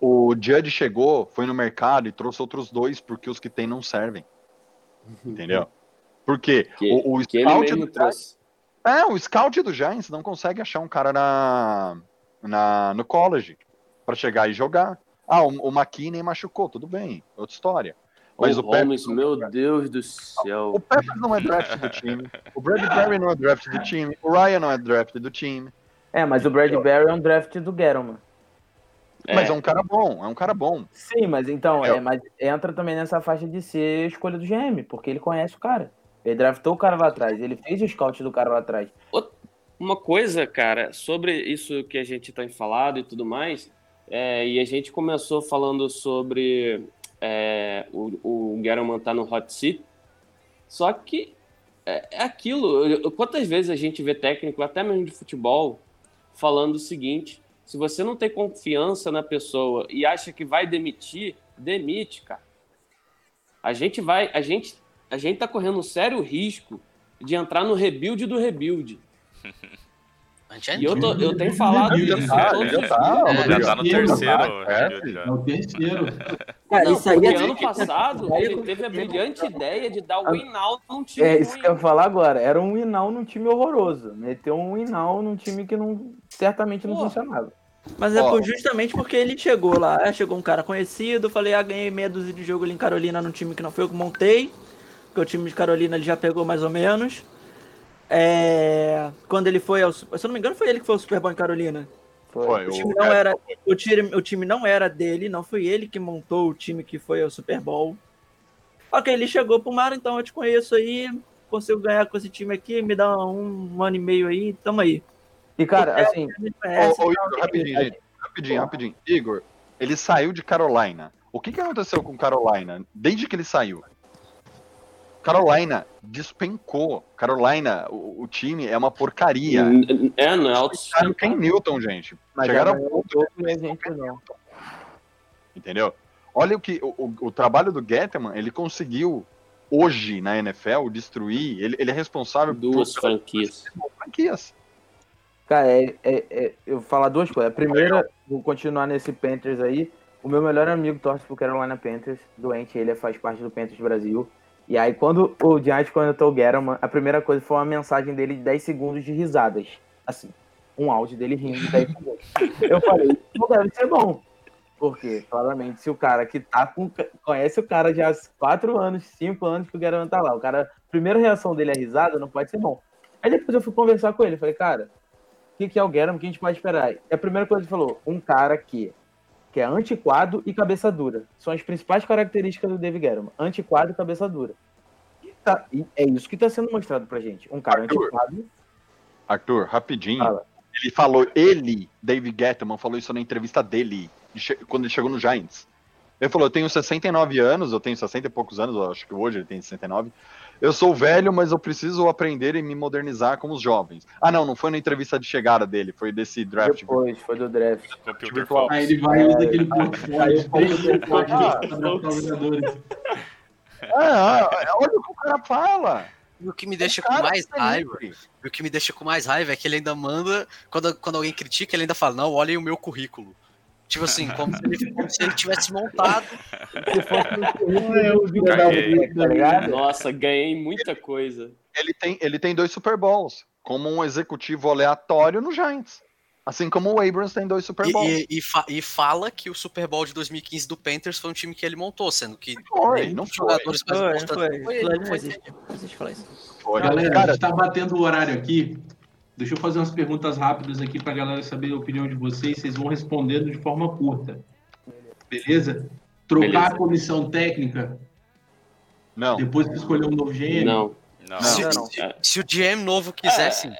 O Judge chegou, foi no mercado e trouxe outros dois, porque os que tem não servem. Entendeu? Por quê? Que, o, o que scout do trouxe. é, o scout do Giants não consegue achar um cara na, na no college pra chegar e jogar. Ah, o, o McKinney machucou, tudo bem, outra história. Mas o o, Peppers, Holmes, meu Deus do céu. o Peppers não é draft do time, o Bradbury não é draft do time, o Ryan não é draft do time. É, mas o Bradbury é um draft do Gettleman. Mas é um cara bom, é um cara bom. Sim, mas então, É. é, mas entra também nessa faixa de ser escolha do GM, porque ele conhece o cara. Ele draftou o cara lá atrás, ele fez o scout do cara lá atrás. Uma coisa, cara, sobre isso que a gente tem falado e tudo mais, é, e a gente começou falando sobre é, o, o Gettleman tá no hot seat, só que é, é aquilo. Quantas vezes a gente vê técnico, até mesmo de futebol, falando o seguinte: se você não tem confiança na pessoa e acha que vai demitir, demite, cara. A gente vai, a gente, a gente tá correndo um sério risco de entrar no rebuild do rebuild. É E eu, tô- eu tenho falado Já isso tá, já tá. Já tá no terceiro é, rebuild já. É o terceiro. Cara, Não, isso aí porque é ano passado ele teve a brilhante ideia de dar o win-out num time É isso ruim. que eu ia falar agora. Era um Winnow num time horroroso. Meteu um Winnow num time que não, certamente não Porra. funcionava. Mas é por- justamente porque ele chegou lá, chegou um cara conhecido, falei, ah, ganhei meia dúzia de jogo ali em Carolina num time que não foi eu que montei, porque o time de Carolina ele já pegou mais ou menos. É, Quando ele foi ao. Se eu não me engano, foi ele que foi ao Super Bowl em Carolina. Foi, O o- time não era, o time, o time não era dele, não foi ele que montou o time que foi ao Super Bowl. Ok, ele chegou pro Mar, então eu te conheço aí, consigo ganhar com esse time aqui, me dá um, um ano e meio aí, tamo aí. E, cara, assim, Ô, ô, Igor, rapidinho, gente. Rapidinho, rapidinho. Igor, ele saiu de Carolina. O que, que aconteceu com Carolina desde que ele saiu? Carolina despencou. Carolina, o, o time é uma porcaria. É, não é Chegaram autossustentável. Ken Newton, gente. mas Chegaram a gente não. Entendeu? Olha o que o, o, o trabalho do Getman, ele conseguiu hoje na NFL destruir. Ele, ele é responsável Duas por franquias. franquias. Cara, é, é- é- eu vou falar duas coisas. A primeira, vou continuar nesse Panthers aí. O meu melhor amigo torce pro Carolina Panthers, doente, ele faz parte do Panthers Brasil. E aí, quando o Giants contratou o Gettleman, a primeira coisa foi uma mensagem dele de 10 segundos de risadas. Assim, um áudio dele rindo de 10 segundos. Eu falei, não deve ser bom. Porque, claramente, se o cara que tá com. conhece o cara já há 4 anos, 5 anos que o Gettleman tá lá, o cara, a primeira reação dele é risada, não pode ser bom. Aí depois eu fui conversar com ele, falei, cara, o que, é o Gettleman, o que a gente pode esperar? E a primeira coisa que ele falou, um cara que, que é antiquado e cabeça dura. São as principais características do David Gettleman, antiquado e cabeça dura. E tá- e é isso que está sendo mostrado pra gente. Um cara Arthur. antiquado. Arthur, rapidinho. Fala. Ele falou, ele, David Gettman, falou isso na entrevista dele, quando ele chegou no Giants. Ele falou, eu tenho 69 anos, eu tenho 60 e poucos anos, acho que hoje ele tem 69. Eu sou velho, mas eu preciso aprender e me modernizar como os jovens. Ah, não, não foi na entrevista de chegada dele, foi desse draft. Depois, foi do draft. Virtual. Aí Fox. ele vai e usa aquele portfólio Ah. Ah, ah, olha o que o cara fala. E o que me deixa O com cara mais é raiva, e o que me deixa com mais raiva é que ele ainda manda, quando, quando alguém critica, ele ainda fala, não, olhem o meu currículo. Tipo assim, como se ele, como se ele tivesse montado. Se fosse É, tá? Nossa, ganhei muita coisa. Ele tem, ele tem dois Super Bowls, como um executivo aleatório no Giants. Assim como o Abrams tem dois Super E, Bowls. e- e fa- e fala que o Super Bowl de 2015 do Panthers foi um time que ele montou, sendo que Foi, não foi. jogadores mais Foi, foi. foi ele, ali não não foi. Não falar isso. Foi. Galera, a Cara, gente tá batendo o horário aqui. Deixa eu fazer umas perguntas rápidas aqui pra galera saber a opinião de vocês. Vocês vão respondendo de forma curta. Beleza? Trocar Beleza. a comissão técnica não. depois que escolher um novo GM? Não. Não. Se, se- se o GM novo quiser, É, sim.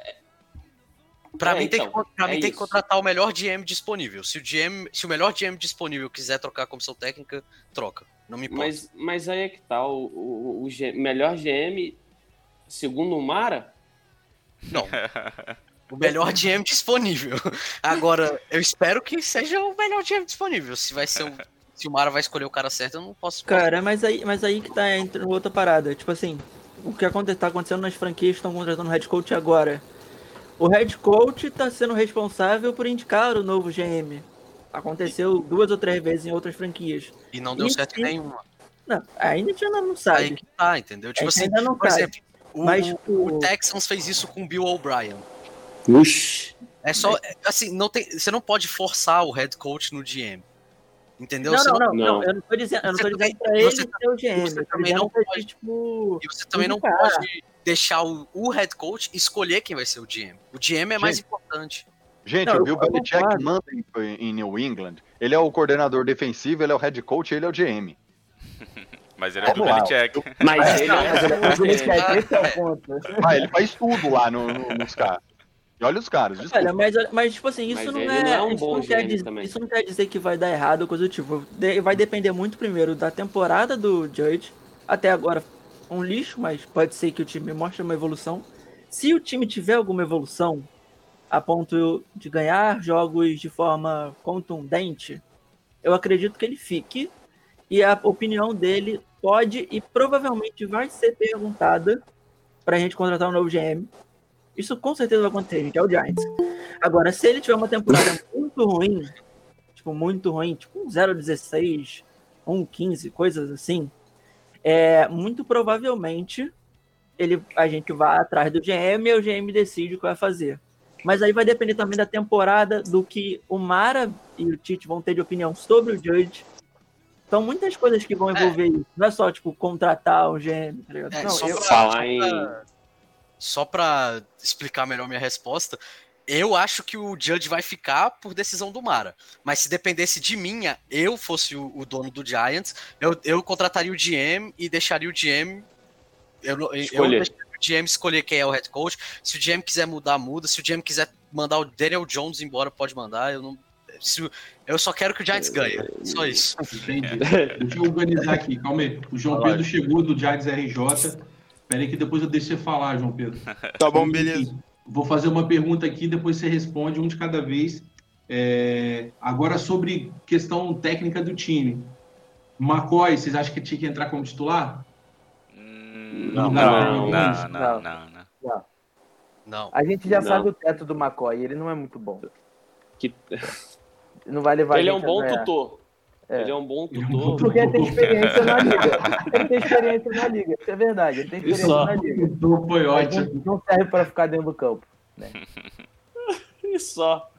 Pra é, mim, tem, então, que, pra é mim tem que isso. contratar o melhor GM disponível. Se o, GM, se o melhor GM disponível quiser trocar a comissão técnica, troca. Não me importa. Mas, mas aí é que tá. O, o, o G- melhor GM, segundo o Mara, Não. O melhor GM disponível. Agora, eu espero que seja o melhor GM disponível. Se vai ser o. Se o Mara vai escolher o cara certo, eu não posso. Cara, mas aí, mas aí que tá entre outra parada. Tipo assim, o que aconte- tá acontecendo nas franquias que estão contratando o head coach agora. O head coach tá sendo responsável por indicar o novo GM. Aconteceu duas ou três vezes em outras franquias. E não deu Isso certo em nenhuma. Não, ainda a gente ainda não Aí sabe. que tá, entendeu? Tipo assim, ainda não por sabe. exemplo, o, Mas o o- Texans fez isso com o Bill O'Brien. Uxi. É só, é, assim, não tem, você não pode forçar o head coach no GM. Entendeu? Não, não, não, não- não, eu não tô dizendo, eu não Você tô também- dizendo pra ele ser o GM. você também não pode- tipo. E você também não pode deixar o, o head coach escolher quem vai ser o GM. O GM é mais importante. Gente, Não, o Bill Belichick manda em, em New England. Ele é o coordenador defensivo, ele é o head coach, ele é o GM. Mas ele é do. Belichick. Mas ele é GM. quer, esse é o ponto. Ah, ele faz tudo lá no- no- nos caras. E olha os caras, desculpa. Olha, mas, mas tipo assim, isso Mas não é. não é um isso, bom não quer dizer, também. isso não quer dizer que vai dar errado ou coisa do tipo. De- vai depender muito primeiro da temporada do Judge. Até agora, um lixo, mas pode ser que o time mostre uma evolução. Se o time tiver alguma evolução a ponto de ganhar jogos de forma contundente, eu acredito que ele fique. E a opinião dele pode e provavelmente vai ser perguntada pra gente contratar um novo GM. Isso com certeza vai acontecer, gente. É o Giants. Agora, se ele tiver uma temporada muito ruim, tipo, muito ruim, tipo um 0-16, um 15, coisas assim, é, muito provavelmente ele, a gente vai atrás do GM e o GM decide o que vai fazer. Mas aí vai depender também da temporada, do que o Mara e o Tite vão ter de opinião sobre o Judge. São muitas coisas que vão envolver isso. Não é só, tipo, contratar o GM, tá ligado? É, Não, só eu- pra- Falar só em. pra- Só pra explicar melhor minha resposta, eu acho que o Judge vai ficar por decisão do Mara. Mas se dependesse de mim, eu fosse o, o dono do Giants, eu, eu contrataria o GM e deixaria o GM. Eu, não- eu Escolher. deixaria o GM escolher quem é o head coach. Se o GM quiser mudar, muda. Se o GM quiser mandar o Daniel Jones embora, pode mandar. Eu não. Se eu só quero que o Giants ganhe. Só isso. Entendi. Deixa eu organizar aqui, calma aí. O João Pedro chegou do Giants RJ. Espera aí que depois eu deixo você falar, João Pedro. Tá bom, beleza. Vou fazer uma pergunta aqui, depois você responde um de cada vez. É, Agora sobre questão técnica do time. McCoy, vocês acham que tinha que entrar como titular? Hum, Não, não, não, não, não. não, não. Não. A gente já Não. sabe o teto do McCoy, ele não é muito bom. Que... Não vai levar Ele é um bom ganhar. tutor. É. Ele é um bom é tutor. Porque ele tem experiência na liga. Ele tem experiência na liga, isso é verdade. Ele tem Isso experiência só. na liga. Então foi ótimo. não, não serve para ficar dentro do campo. E só.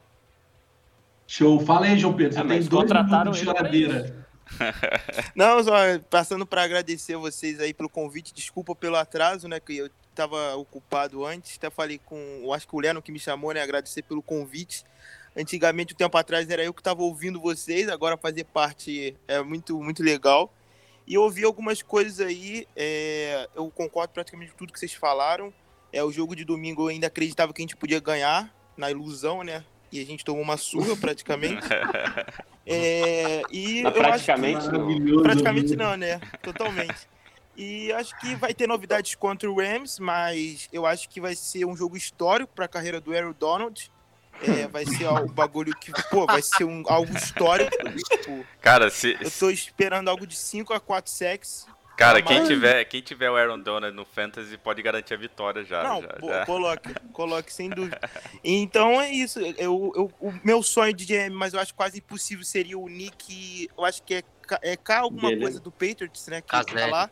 Show. Fala aí, João Pedro. Você Ah, tem dois contrataram de geladeira. Não, só passando para agradecer vocês aí pelo convite. Desculpa pelo atraso, né? Que eu tava ocupado antes. Até falei com. Eu acho que o Leno que me chamou, né? Agradecer pelo convite. Antigamente, um tempo atrás, era eu que estava ouvindo vocês. Agora fazer parte é muito, muito legal. E eu ouvi algumas coisas aí. é, eu concordo praticamente com tudo que vocês falaram. É, o jogo de domingo eu ainda acreditava que a gente podia ganhar, na ilusão, né? E a gente tomou uma surra praticamente. É, e eu acho que- Praticamente não. Praticamente não, né? Totalmente. E acho que vai ter novidades contra o Rams, mas eu acho que vai ser um jogo histórico para a carreira do Aaron Donald. É, vai ser o bagulho que, pô, vai ser um, algo histórico. Tipo, Cara, se, eu tô esperando algo de 5 a 4 sacks. cara Não, quem, tiver, quem tiver o Aaron Donald no Fantasy pode garantir a vitória já. Não, já, pô, já. coloque, coloque, sem dúvida. Então é isso. Eu, eu, o meu sonho de GM, mas eu acho quase impossível, seria o Nick. Eu acho que é, K- é K alguma Beleza. coisa do Patriots, né? Que tá lá.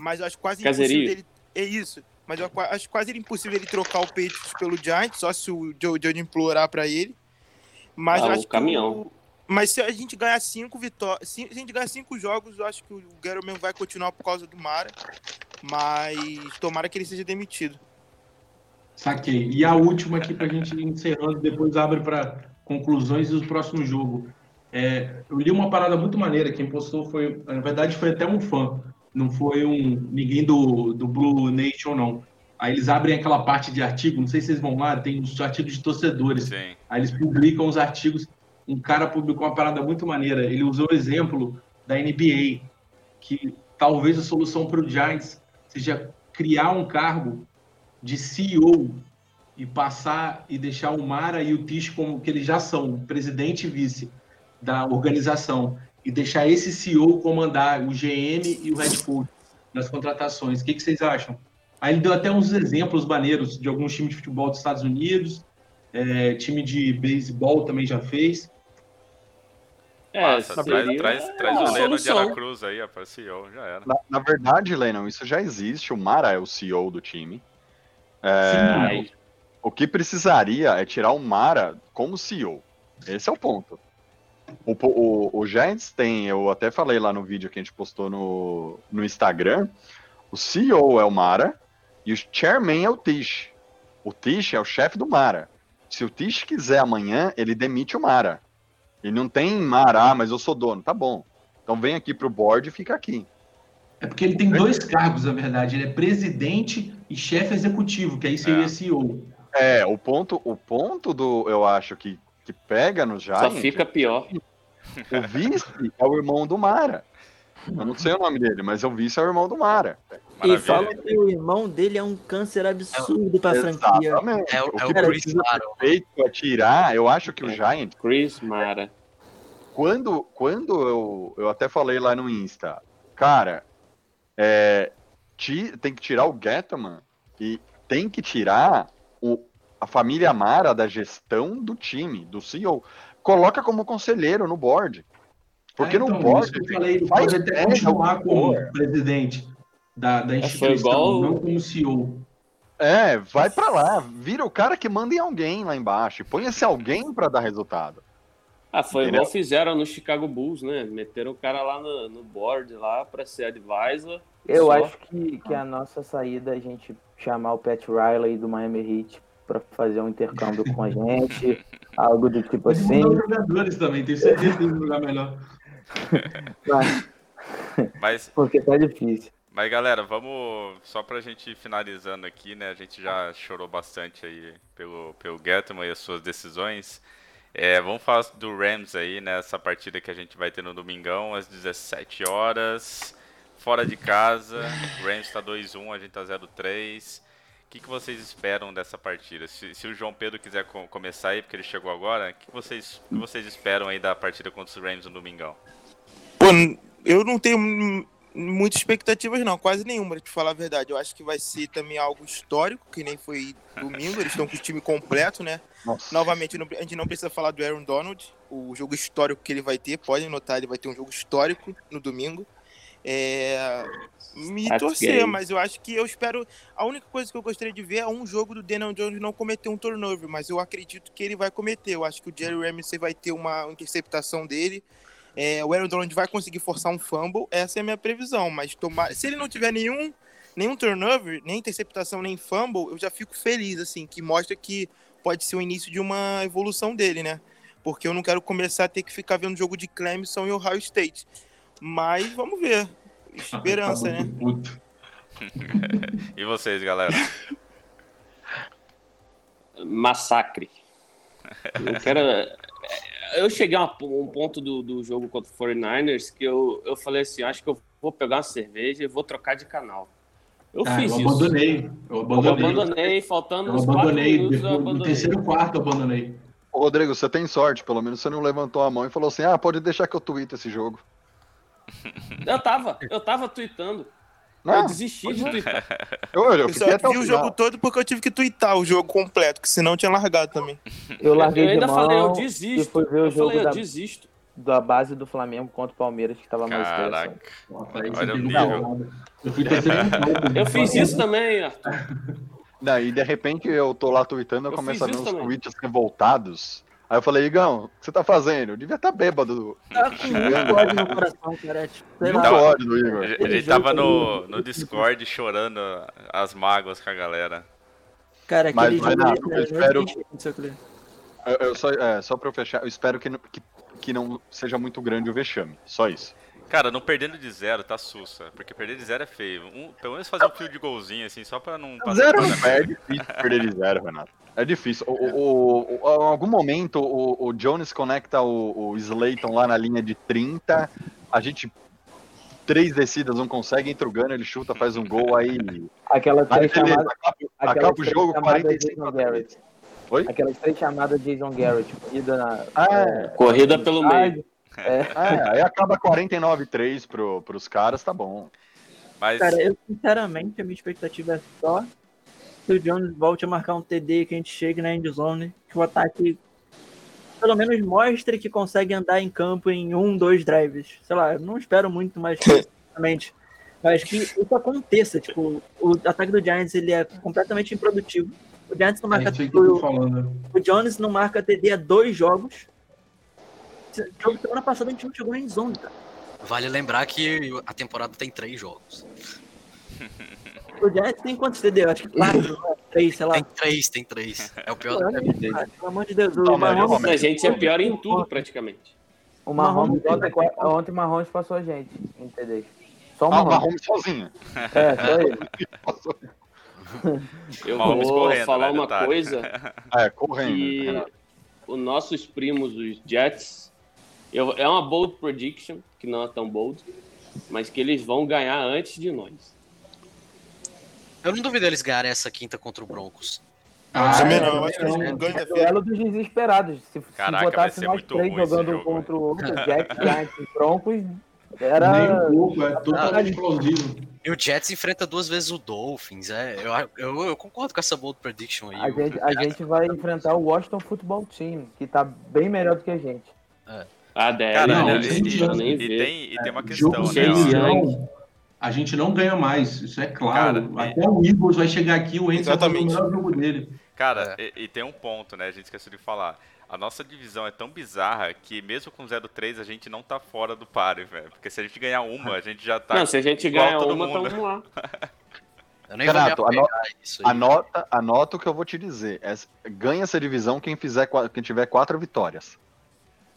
Mas eu acho quase Caserio. impossível dele. É isso. Mas eu acho quase impossível ele trocar o Patriots pelo Giants, só se o Joe Judge implorar pra ele. Mas Ah, eu o caminhão. o- Mas se a gente ganhar cinco vitórias. Se a gente ganhar cinco jogos, eu acho que o mesmo vai continuar por causa do Mara. Mas tomara que ele seja demitido. Saquei. E a última aqui pra gente ir encerrando, depois abre para conclusões e o próximo jogo. É, eu li uma parada muito maneira, quem postou foi, na verdade foi até um fã, não foi um ninguém do, do Blue Nation não. Aí eles abrem aquela parte de artigo, não sei se vocês vão lá, tem os artigos de torcedores. Sim. Aí eles publicam os artigos. Um cara publicou uma parada muito maneira. Ele usou o exemplo da NBA, que talvez a solução para o Giants seja criar um cargo de CEO e passar e deixar o Mara e o Tish como que eles já são, presidente e vice da organização, e deixar esse CEO comandar o GM e o head coach nas contratações. O que, que vocês acham? Aí ele deu até uns exemplos maneiros de alguns times de futebol dos Estados Unidos, é, time de beisebol também já fez. É, traz, traz, traz o Leno de. Aracruz aí, ó, para CEO, já era. Na, na verdade, Lennon, isso já existe. O Mara é o CEO do time. É, Sim, o que precisaria é tirar o Mara como CEO. Esse é o ponto. O, o, o Giants tem, eu até falei lá no vídeo que a gente postou no, no Instagram, o CEO é o Mara e o chairman é o Tish. O Tish é o chefe do Mara. Se o Tish quiser amanhã, ele demite o Mara. Ele não tem Mara, ah, mas eu sou dono. Tá bom. Então vem aqui pro board e fica aqui. É porque ele tem dois cargos, na verdade. Ele é presidente e chefe executivo, que aí seria É. CEO. É, o ponto, o ponto do, eu acho que, que pega no Só Giants, fica pior. o vice é o irmão do Mara. Eu não sei o nome dele, mas o vice é o irmão do Mara. E Maravilha. fala que o irmão dele é um câncer absurdo pra franquia. Exatamente. É, o- o é o Chris Mara. feito é tirar, eu acho que o É. Giants, Chris Mara. quando, quando eu, eu até falei lá no Insta, cara, é, ti- tem que tirar o Gettman e tem que tirar a família Mara da gestão do time, do CEO. Coloca como conselheiro no board. Porque no então, board. isso que eu falei, ele pode até continuar como cor. presidente da, da instituição, igual- não como CEO. É, vai pra lá, vira o cara que manda em alguém lá embaixo, e põe esse alguém pra dar resultado. Ah, foi Entendeu? igual fizeram no Chicago Bulls, né? Meteram o cara lá no, no board lá pra ser advisor. Eu Só. acho que, que a nossa saída é a gente chamar o Pat Riley do Miami Heat pra fazer um intercâmbio com a gente, algo do tipo Pode assim. os jogadores também, tenho certeza que tem um lugar melhor. mas- Mas, porque tá difícil. mas galera, vamos só pra gente ir finalizando aqui, né? A gente já chorou bastante aí pelo, pelo Gettman e as suas decisões. É, vamos falar do Rams aí, né? Essa partida que a gente vai ter no domingão, às 17 horas, fora de casa. O Rams tá 2-1, a gente tá 0-3. O que, que vocês esperam dessa partida? Se, se o João Pedro quiser co- começar aí, porque ele chegou agora, o que, que vocês, que vocês esperam aí da partida contra os Rams no domingão? Pô, eu não tenho muitas expectativas, não, quase nenhuma, pra te falar a verdade. Eu acho que vai ser também algo histórico, que nem foi domingo. Eles estão com o time completo, né? Nossa. Novamente, a gente não precisa falar do Aaron Donald, o jogo histórico que ele vai ter. Podem notar, ele vai ter um jogo histórico no domingo. É, me That's torcer, mas eu acho que eu espero. A única coisa que eu gostaria de ver é um jogo do Daniel Jones não cometer um turnover, mas eu acredito que ele vai cometer. Eu acho que o Jerry Ramsey vai ter uma interceptação dele. É, o Aaron Donald vai conseguir forçar um fumble, essa é a minha previsão. Mas tomar, se ele não tiver nenhum, nenhum turnover, nem interceptação, nem fumble, eu já fico feliz, assim, que mostra que pode ser o início de uma evolução dele, né? Porque eu não quero começar a ter que ficar vendo jogo de Clemson e Ohio State. Mas vamos ver. Esperança, Tá né? E vocês, galera? Massacre. Eu quero. Eu cheguei a um ponto do, do jogo contra o 49ers que eu, eu falei assim: acho que eu vou pegar uma cerveja e vou trocar de canal. Eu Ah, fiz eu isso. abandonei. Eu Eu abandonei. abandonei, faltando Eu uns quatro abandonei. minutos, eu Depois, no abandonei. terceiro quarto eu abandonei. Ô, Rodrigo, você tem sorte, pelo menos você não levantou a mão e falou assim: ah, pode deixar que eu tweete esse jogo. Eu tava, eu tava tweetando. Eu Não, desisti de tweetar. eu, eu Eu só o vi o jogo todo porque eu tive que twittar o jogo completo, que senão eu tinha largado também. Eu larguei Eu ainda de mão falei, eu e desisto. fui ver o Eu jogo falei, eu da, desisto. da base do Flamengo contra o Palmeiras, que tava mais. Caraca. Nossa, Olha o nível. Eu fui. Eu fiz isso também, Arthur. E de repente eu tô lá tweetando, eu, Eu começo a ver uns também. tweets revoltados. Aí eu falei, Igão, o que você tá fazendo? Eu devia estar bêbado. Tá com muito ódio no coração, cara. é, Tipo, sei Muito lá. ódio do Igor. A gente- tava no, no Discord chorando as mágoas com a galera. Cara, Mas, aquele jogo Renato, ali, eu espero- não existe isso aqui. Eu, eu só, é, só pra eu fechar, eu espero que, não- que, que não seja muito grande o vexame. Só isso. Cara, não perdendo de zero tá sussa. Porque perder de zero é feio. Um- pelo menos fazer um fio de golzinho, assim, só pra não passar Zero vergonha. é difícil perder de zero, Renato. É difícil. O, o, o- em algum momento o, o Jones conecta o, o Slayton lá na linha de 30. A gente. Três descidas não consegue, entra o Gunner, ele chuta, faz um gol, aí. Aquelas Aí três chamadas. acaba, o jogo chamadas 45 Jason a 3. Garrett. Oi? Aquelas três chamadas Jason Garrett, corrida na. É, Corrida pelo meio. É, é, aí acaba 49-3 pro, pros caras, tá bom. Mas, Cara, eu sinceramente, a minha expectativa é só que o Jones volte a marcar um TD, que a gente chegue na endzone, que o ataque pelo menos mostre que consegue andar em campo em um, dois drives. Sei lá, eu não espero muito mais sinceramente. Mas que isso aconteça, tipo, o ataque do Giants ele é completamente improdutivo. O Giants não marca tô o, o Jones não marca TD há dois jogos. Jogo Semana passada a gente não chegou na endzone, cara. Vale lembrar que a temporada tem três jogos. O Giants tem quantos TD? Eu acho que quatro, né? três, sei lá. Tem três, tem três. É o pior do que cara, Pelo amor de Deus. O Não, Mahomes- A gente é pior em tudo, praticamente. o Mahomes, Mahomes- ontem, ontem o Mahomes passou a gente, entendeu? Só o Ah, o Mahomes. Mahomes sozinho. É, só ele. Eu Mahomes vou correndo, falar uma detalhe. coisa É, correndo. que os nossos primos, os Jets, eu- é uma bold prediction, que não é tão bold, mas que eles vão ganhar antes de nós. Eu não duvido eles ganharem essa quinta contra o Broncos. Ah, Também é, não, eu acho que eles não. ganham É da duelo dos desesperados. Se, se Caraca, vai botasse ser nós muito três jogando um jogo, contra o outro, Jack, Giants e Broncos, era. Nem um pouco, é totalmente plausível. E o Jets enfrenta duas vezes o Dolphins. É, eu, eu, eu concordo com essa bold prediction aí. A O- gente, a gente vai enfrentar o Washington Football Team, que tá bem melhor do que a gente. Ah, deve, Cara, Não, e, e- e tem, e tem uma Jogo questão, né? A gente não ganha mais, isso é claro. Cara, Até o Eagles vai chegar aqui, o Wentz vai fazer o Exatamente. melhor jogo dele. Cara, e, e tem um ponto, né? A gente esqueceu de falar. A nossa divisão é tão bizarra que mesmo com 0-3 a gente não tá fora do páreo, velho. Porque se a gente ganhar uma, a gente já tá. Não, se a gente igual ganha todo uma, mundo. tamo lá. Eu nem Renato, vou anota- isso aí. Anota, anota o que eu vou te dizer. Essa- ganha essa divisão quem, fizer, quem tiver quatro vitórias.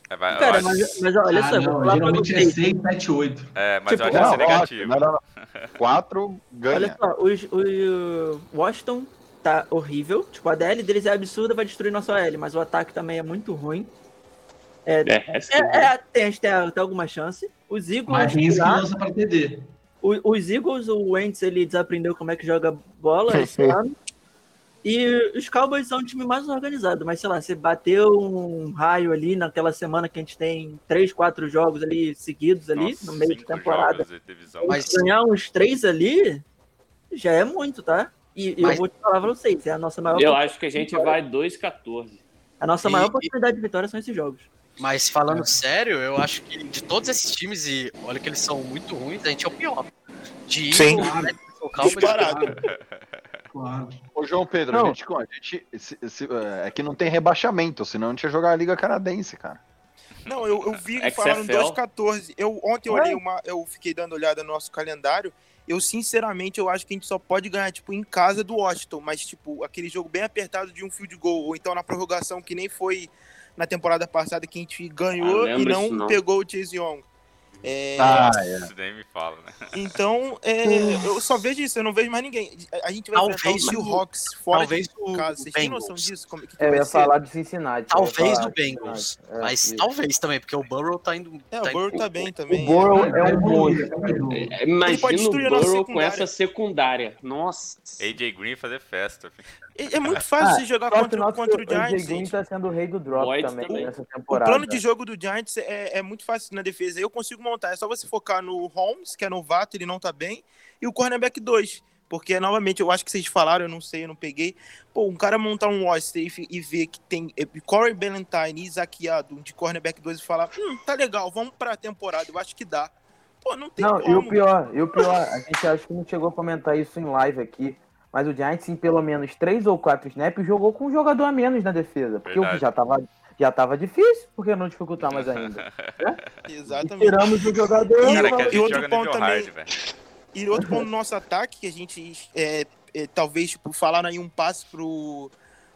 É, vai- Cara, acho- mas, mas olha ah, só, não, pra geralmente é vocês. 6, 7, 8. é, mas tipo, eu acho que vai ser negativo. não, não, não. Quatro ganha. Olha só, os- o Washington tá horrível. Tipo, a DL deles é absurda, vai destruir nossa OL, mas o ataque também é muito ruim. É, É, é, tem, a gente tem, tem alguma chance. Os Eagles, Mas tem esse que lá, lança pra TD. os Eagles, o Wentz, ele desaprendeu como é que joga bola esse ano. E os Cowboys são um time mais organizado, mas sei lá, você bateu um raio ali naquela semana que a gente tem três, quatro jogos ali seguidos ali, Nossa, no meio de temporada. Mas- Ganhar uns três ali já é muito, tá? E e Mas- eu vou te falar pra vocês, é a nossa maior, Eu acho que a gente vai 2-14. a nossa E- maior oportunidade de vitória são esses jogos. Mas falando sério, eu acho que de todos esses times, e olha que eles são muito ruins, a gente é o pior. De Sim. Eagles, Red, o Cowboys. Claro. Ô, João Pedro, Não. a gente, a gente- esse- esse, é, é que não tem rebaixamento, senão a gente ia jogar a Liga Canadense, cara. Não, eu, eu vi que XFL. falaram 2,14. Eu, ontem eu olhei uma. Eu fiquei dando olhada no nosso calendário. Eu, sinceramente, eu acho que a gente só pode ganhar, tipo, em casa do Washington, mas, tipo, aquele jogo bem apertado de um field goal, ou então na prorrogação, que nem foi na temporada passada que a gente ganhou Ah, e não, não. pegou o Chase Young. É, Ah, Isso nem me fala, né? Então, é, eu só vejo isso, eu não vejo mais ninguém. A gente vai Talvez enfrentar o o- Seahawks fora talvez de o casa. Vocês têm Bengals. noção disso? Como, que que É, eu ia falar de Cincinnati. talvez o de Bengals. É, mas isso. talvez também, porque o Burrow tá indo. É, tá o Burrow indo- tá bem O também. Burrow é Vai um. É, pode Imagina o Burrow com essa secundária. Nossa. AJ Green fazer festa. filho. É, é muito fácil Ah, você jogar contra, nosso- contra o o Giants. Green gente. tá sendo o rei do drop também, também. nessa O temporada. plano de jogo do Giants é, é muito fácil na defesa. Eu consigo montar. É só você focar no Holmes, que é novato, ele não tá bem, e o cornerback 2. Porque, novamente, eu acho que vocês falaram, eu não sei, eu não peguei. Pô, um cara montar um roster e, fi- e ver que tem é, Corey Ballantyne e Isaac de cornerback 2 e falar, hum, tá legal, vamos pra temporada, eu acho que dá. Pô, não tem Não, como. e o pior, e o pior, a gente acho que não chegou a comentar isso em live aqui, mas o Giants em pelo menos três ou quatro snaps jogou com um jogador a menos na defesa, porque o Verdade. que já tava, Já tava difícil, por que não dificultar mais ainda? Exatamente. Tiramos o jogador. E, e outro ponto também, hard. E outro ponto do nosso ataque, que a gente é, é, talvez tipo, falaram aí um passe pro,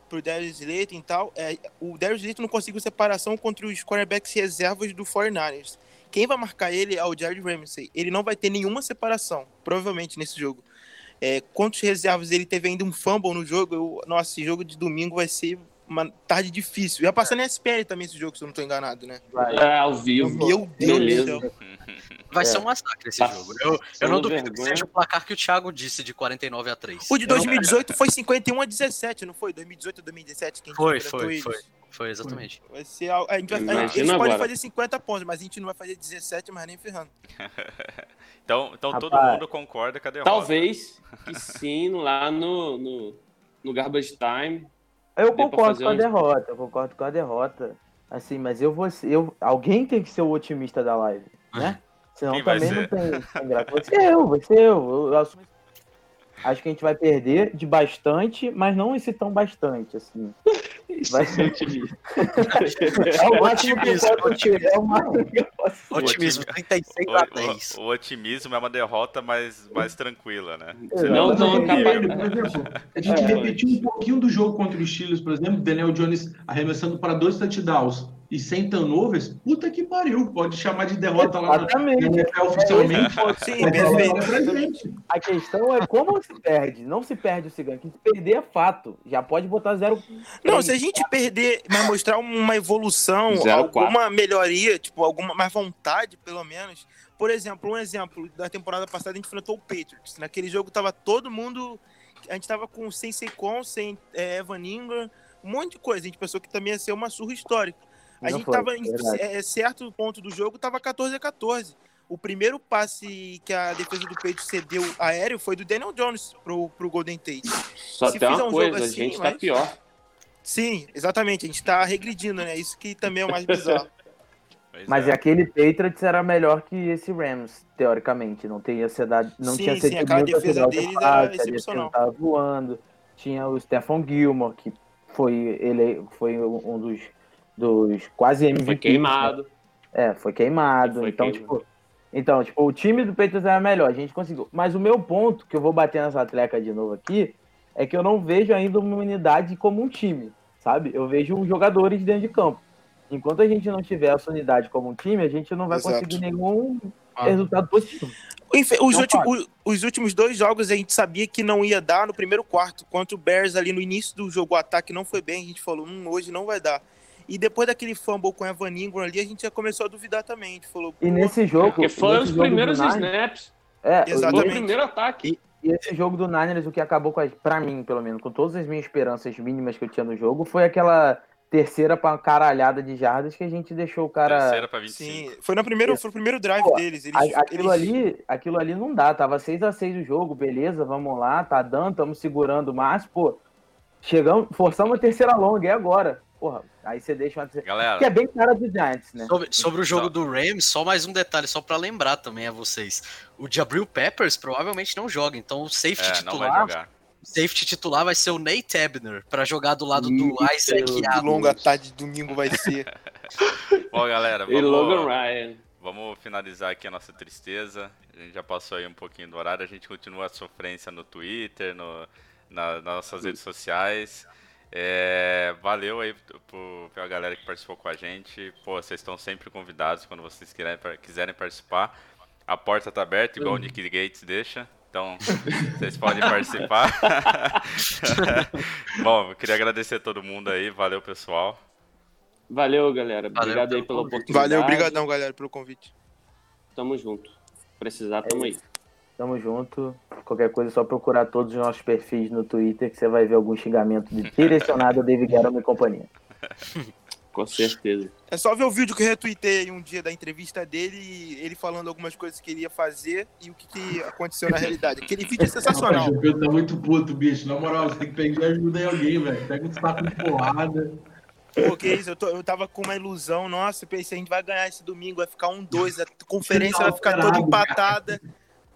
pro Darius Slayton e tal, é, o Darius Slayton não conseguiu separação contra os quarterbacks reservas do 49ers. Quem vai marcar ele é o Jared Ramsey. Ele não vai ter nenhuma separação, provavelmente, nesse jogo. É, contra os reservas, ele teve ainda um fumble no jogo. Eu, nossa, esse jogo de domingo vai ser uma tarde difícil. Ia passar na SPL também esse jogo, se eu não tô enganado, né? É, ao vivo. Meu Deus do céu. Vai É. ser um massacre esse Passando jogo. Eu, eu não duvido que vergonha. seja o placar que o Thiago disse de 49 a 3. O de 2018 foi 51 a 17, não foi? 2018 a 2017 que a gente Foi, foi, foi. Foi exatamente. Vai ser, al- a gente vai, a gente- agora. fazer 50 pontos, mas a gente não vai fazer 17, mas nem ferrando. Então, então todo Rapaz. mundo concorda com a derrota. Talvez que sim, lá no, no, no Garbage Time. Eu concordo com a um- derrota, eu concordo com a derrota. Assim, mas eu vou ser, eu, alguém tem que ser o otimista da live, né? Senão Quem também não tem, tem graça. Vai ser eu, vai ser eu. eu, eu assumo. Acho que a gente vai perder de bastante, mas não esse tão bastante, assim. Vai ser otimista. É o máximo que eu Otimismo, posso tirar, é o máximo que eu posso tirar. Otimismo, 36 O, a 10. o- o otimismo é uma derrota mais, mais tranquila, né? Não capaz. ele, por exemplo, a gente É. repetiu um pouquinho do jogo contra os Steelers, por exemplo, Daniel Jones arremessando para dois touchdowns e sem turnovers, puta que pariu, pode chamar de derrota lá na Exatamente. NFL oficialmente. Sim, é perfeito. gente. A questão é como se perde. Não se perde o cigano. Que se perder é fato. Já pode botar zero. Não, se a gente perder, mas mostrar uma evolução, Zero quatro. alguma melhoria, tipo, alguma mais vontade, pelo menos. Por exemplo, um exemplo da temporada passada a gente enfrentou o Patriots. Naquele jogo tava todo mundo. A gente tava com sem Saquon, sem é, Evan Ingram, um monte de coisa. A gente pensou que também ia ser uma surra histórica. A Não gente foi, tava em verdade. é, certo ponto do jogo, tava 14 a 14. O primeiro passe que a defesa do Patriots cedeu aéreo foi do Daniel Jones pro, pro Golden Tate. Só Se tem uma um coisa, jogo a assim, gente tá mas- pior. Sim, exatamente. A gente tá regredindo, né? Isso que também é o mais bizarro. Pois Mas é. aquele Patriots era melhor que esse Rams, teoricamente. Não teria sido, não Sim, tinha sim, sido aquela defesa final deles de era fase, a defesa excepcional. tava voando. Tinha o Stephen Gilmore, que foi ele foi um dos, dos quase MVP. Foi queimado. É, foi queimado. Foi então, queimado. tipo. Então, tipo, o time do Patriots era melhor, a gente conseguiu. Mas o meu ponto, que eu vou bater nessa atleca de novo aqui, é que eu não vejo ainda uma unidade como um time, sabe? Eu vejo jogadores dentro de campo. Enquanto a gente não tiver essa unidade como um time, a gente não vai Exato. conseguir nenhum Ah. resultado positivo. Os, últimos, os últimos dois jogos a gente sabia que não ia dar no primeiro quarto. Contra o Bears ali no início do jogo, o ataque não foi bem. A gente falou, hum, hoje não vai dar. E depois daquele fumble com o Evan Ingram ali, a gente já começou a duvidar também. A gente falou, E nesse jogo. Porque foram os primeiros Niners- snaps. É, Foi o Exatamente. primeiro ataque. E esse jogo do Niners, o que acabou com as, pra mim, pelo menos, com todas as minhas esperanças mínimas que eu tinha no jogo, foi aquela terceira pra caralhada de jardas que a gente deixou o cara. Terceira pra 25. sim, foi, no primeiro, foi o primeiro drive Pô, deles. Eles, A- aquilo, eles- ali, aquilo ali não dá, tava 6 a 6 o jogo, beleza, vamos lá, tá dando, estamos segurando, mas, pô, chegamos, forçamos a terceira longa, e agora? Porra, aí você deixa uma. Galera, Que é bem cara do Giants, né? Sobre, sobre o jogo Só- do Rams, só mais um detalhe, só pra lembrar também a vocês. O Jabril Peppers provavelmente não joga, então o safety é, não vai titular, safety titular vai ser o Nate Ebner pra jogar do lado do Isso, Isaac que longa tarde de domingo vai ser. Bom, galera, E Logan vamos, Ryan. vamos finalizar aqui a nossa tristeza. A gente já passou aí um pouquinho do horário. A gente continua a sofrência no Twitter, no, na- nas nossas redes sociais. É, valeu aí pro, pela galera que participou com a gente. Pô, vocês estão sempre convidados quando vocês quiserem, quiserem participar. A porta tá aberta, igual o Nick Gates deixa. Então, vocês podem participar. Bom, eu queria agradecer a todo mundo aí. Valeu, pessoal. Valeu, galera. Valeu Obrigado aí pelo pela convite. oportunidade. Valeu, obrigadão, galera, pelo convite. Tamo junto. Precisar, tamo aí. Tamo junto. Qualquer coisa é só procurar todos os nossos perfis no Twitter que você vai ver algum xingamento de- direcionado a David Guerra e companhia. Com certeza. É só ver o vídeo que eu retuitei um dia da entrevista dele, ele falando algumas coisas que ele ia fazer e o que, que aconteceu na realidade. Aquele vídeo é sensacional. Rapaz, o Pedro tá muito puto, bicho. Na moral, você tem que pedir ajuda em alguém, velho. Pega um saco de porrada. Porque isso, eu, tô- eu tava com uma ilusão, nossa, pensei, a gente vai ganhar esse domingo, vai ficar um, dois, a conferência vai ficar toda empatada.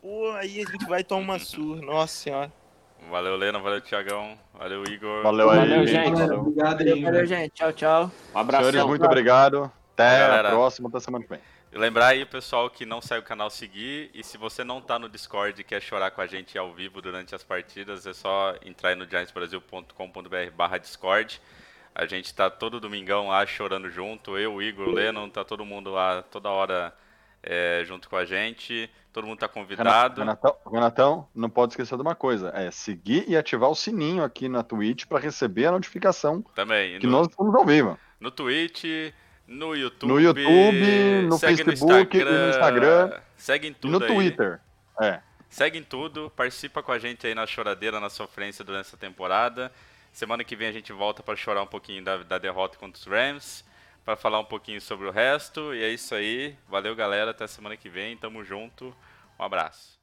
Pô, aí a gente vai tomar uma surra, nossa senhora. Valeu, Leno. Valeu, Tiagão. Valeu, Igor. Valeu aí, Valeu, gente. Galera, obrigado aí. Valeu, valeu, gente. Tchau, tchau. Um abraço. Senhores, muito obrigado. Até Galera. a próxima, até semana que vem. E lembrar aí, pessoal, que não segue o canal seguir. E se você não tá no Discord e quer chorar com a gente ao vivo durante as partidas, é só entrar aí no giantsbrasil.com.br barra Discord. A gente tá todo domingão lá chorando junto. Eu, o Igor, o Lennon, tá todo mundo lá toda hora é, junto com a gente. Todo mundo tá convidado. Renatão, Renatão, não pode esquecer de uma coisa: é seguir e ativar o sininho aqui na Twitch para receber a notificação Também. que no, nós estamos ao vivo. no Twitch, no YouTube. No YouTube, no Facebook e no Instagram, Segue em tudo no aí. Twitter. É. Segue em tudo, participa com a gente aí na choradeira, na sofrência durante essa temporada. Semana que vem a gente volta para chorar um pouquinho da, da derrota contra os Rams, para falar um pouquinho sobre o resto. E é isso aí. Valeu, galera. Até semana que vem. Tamo junto. Um abraço.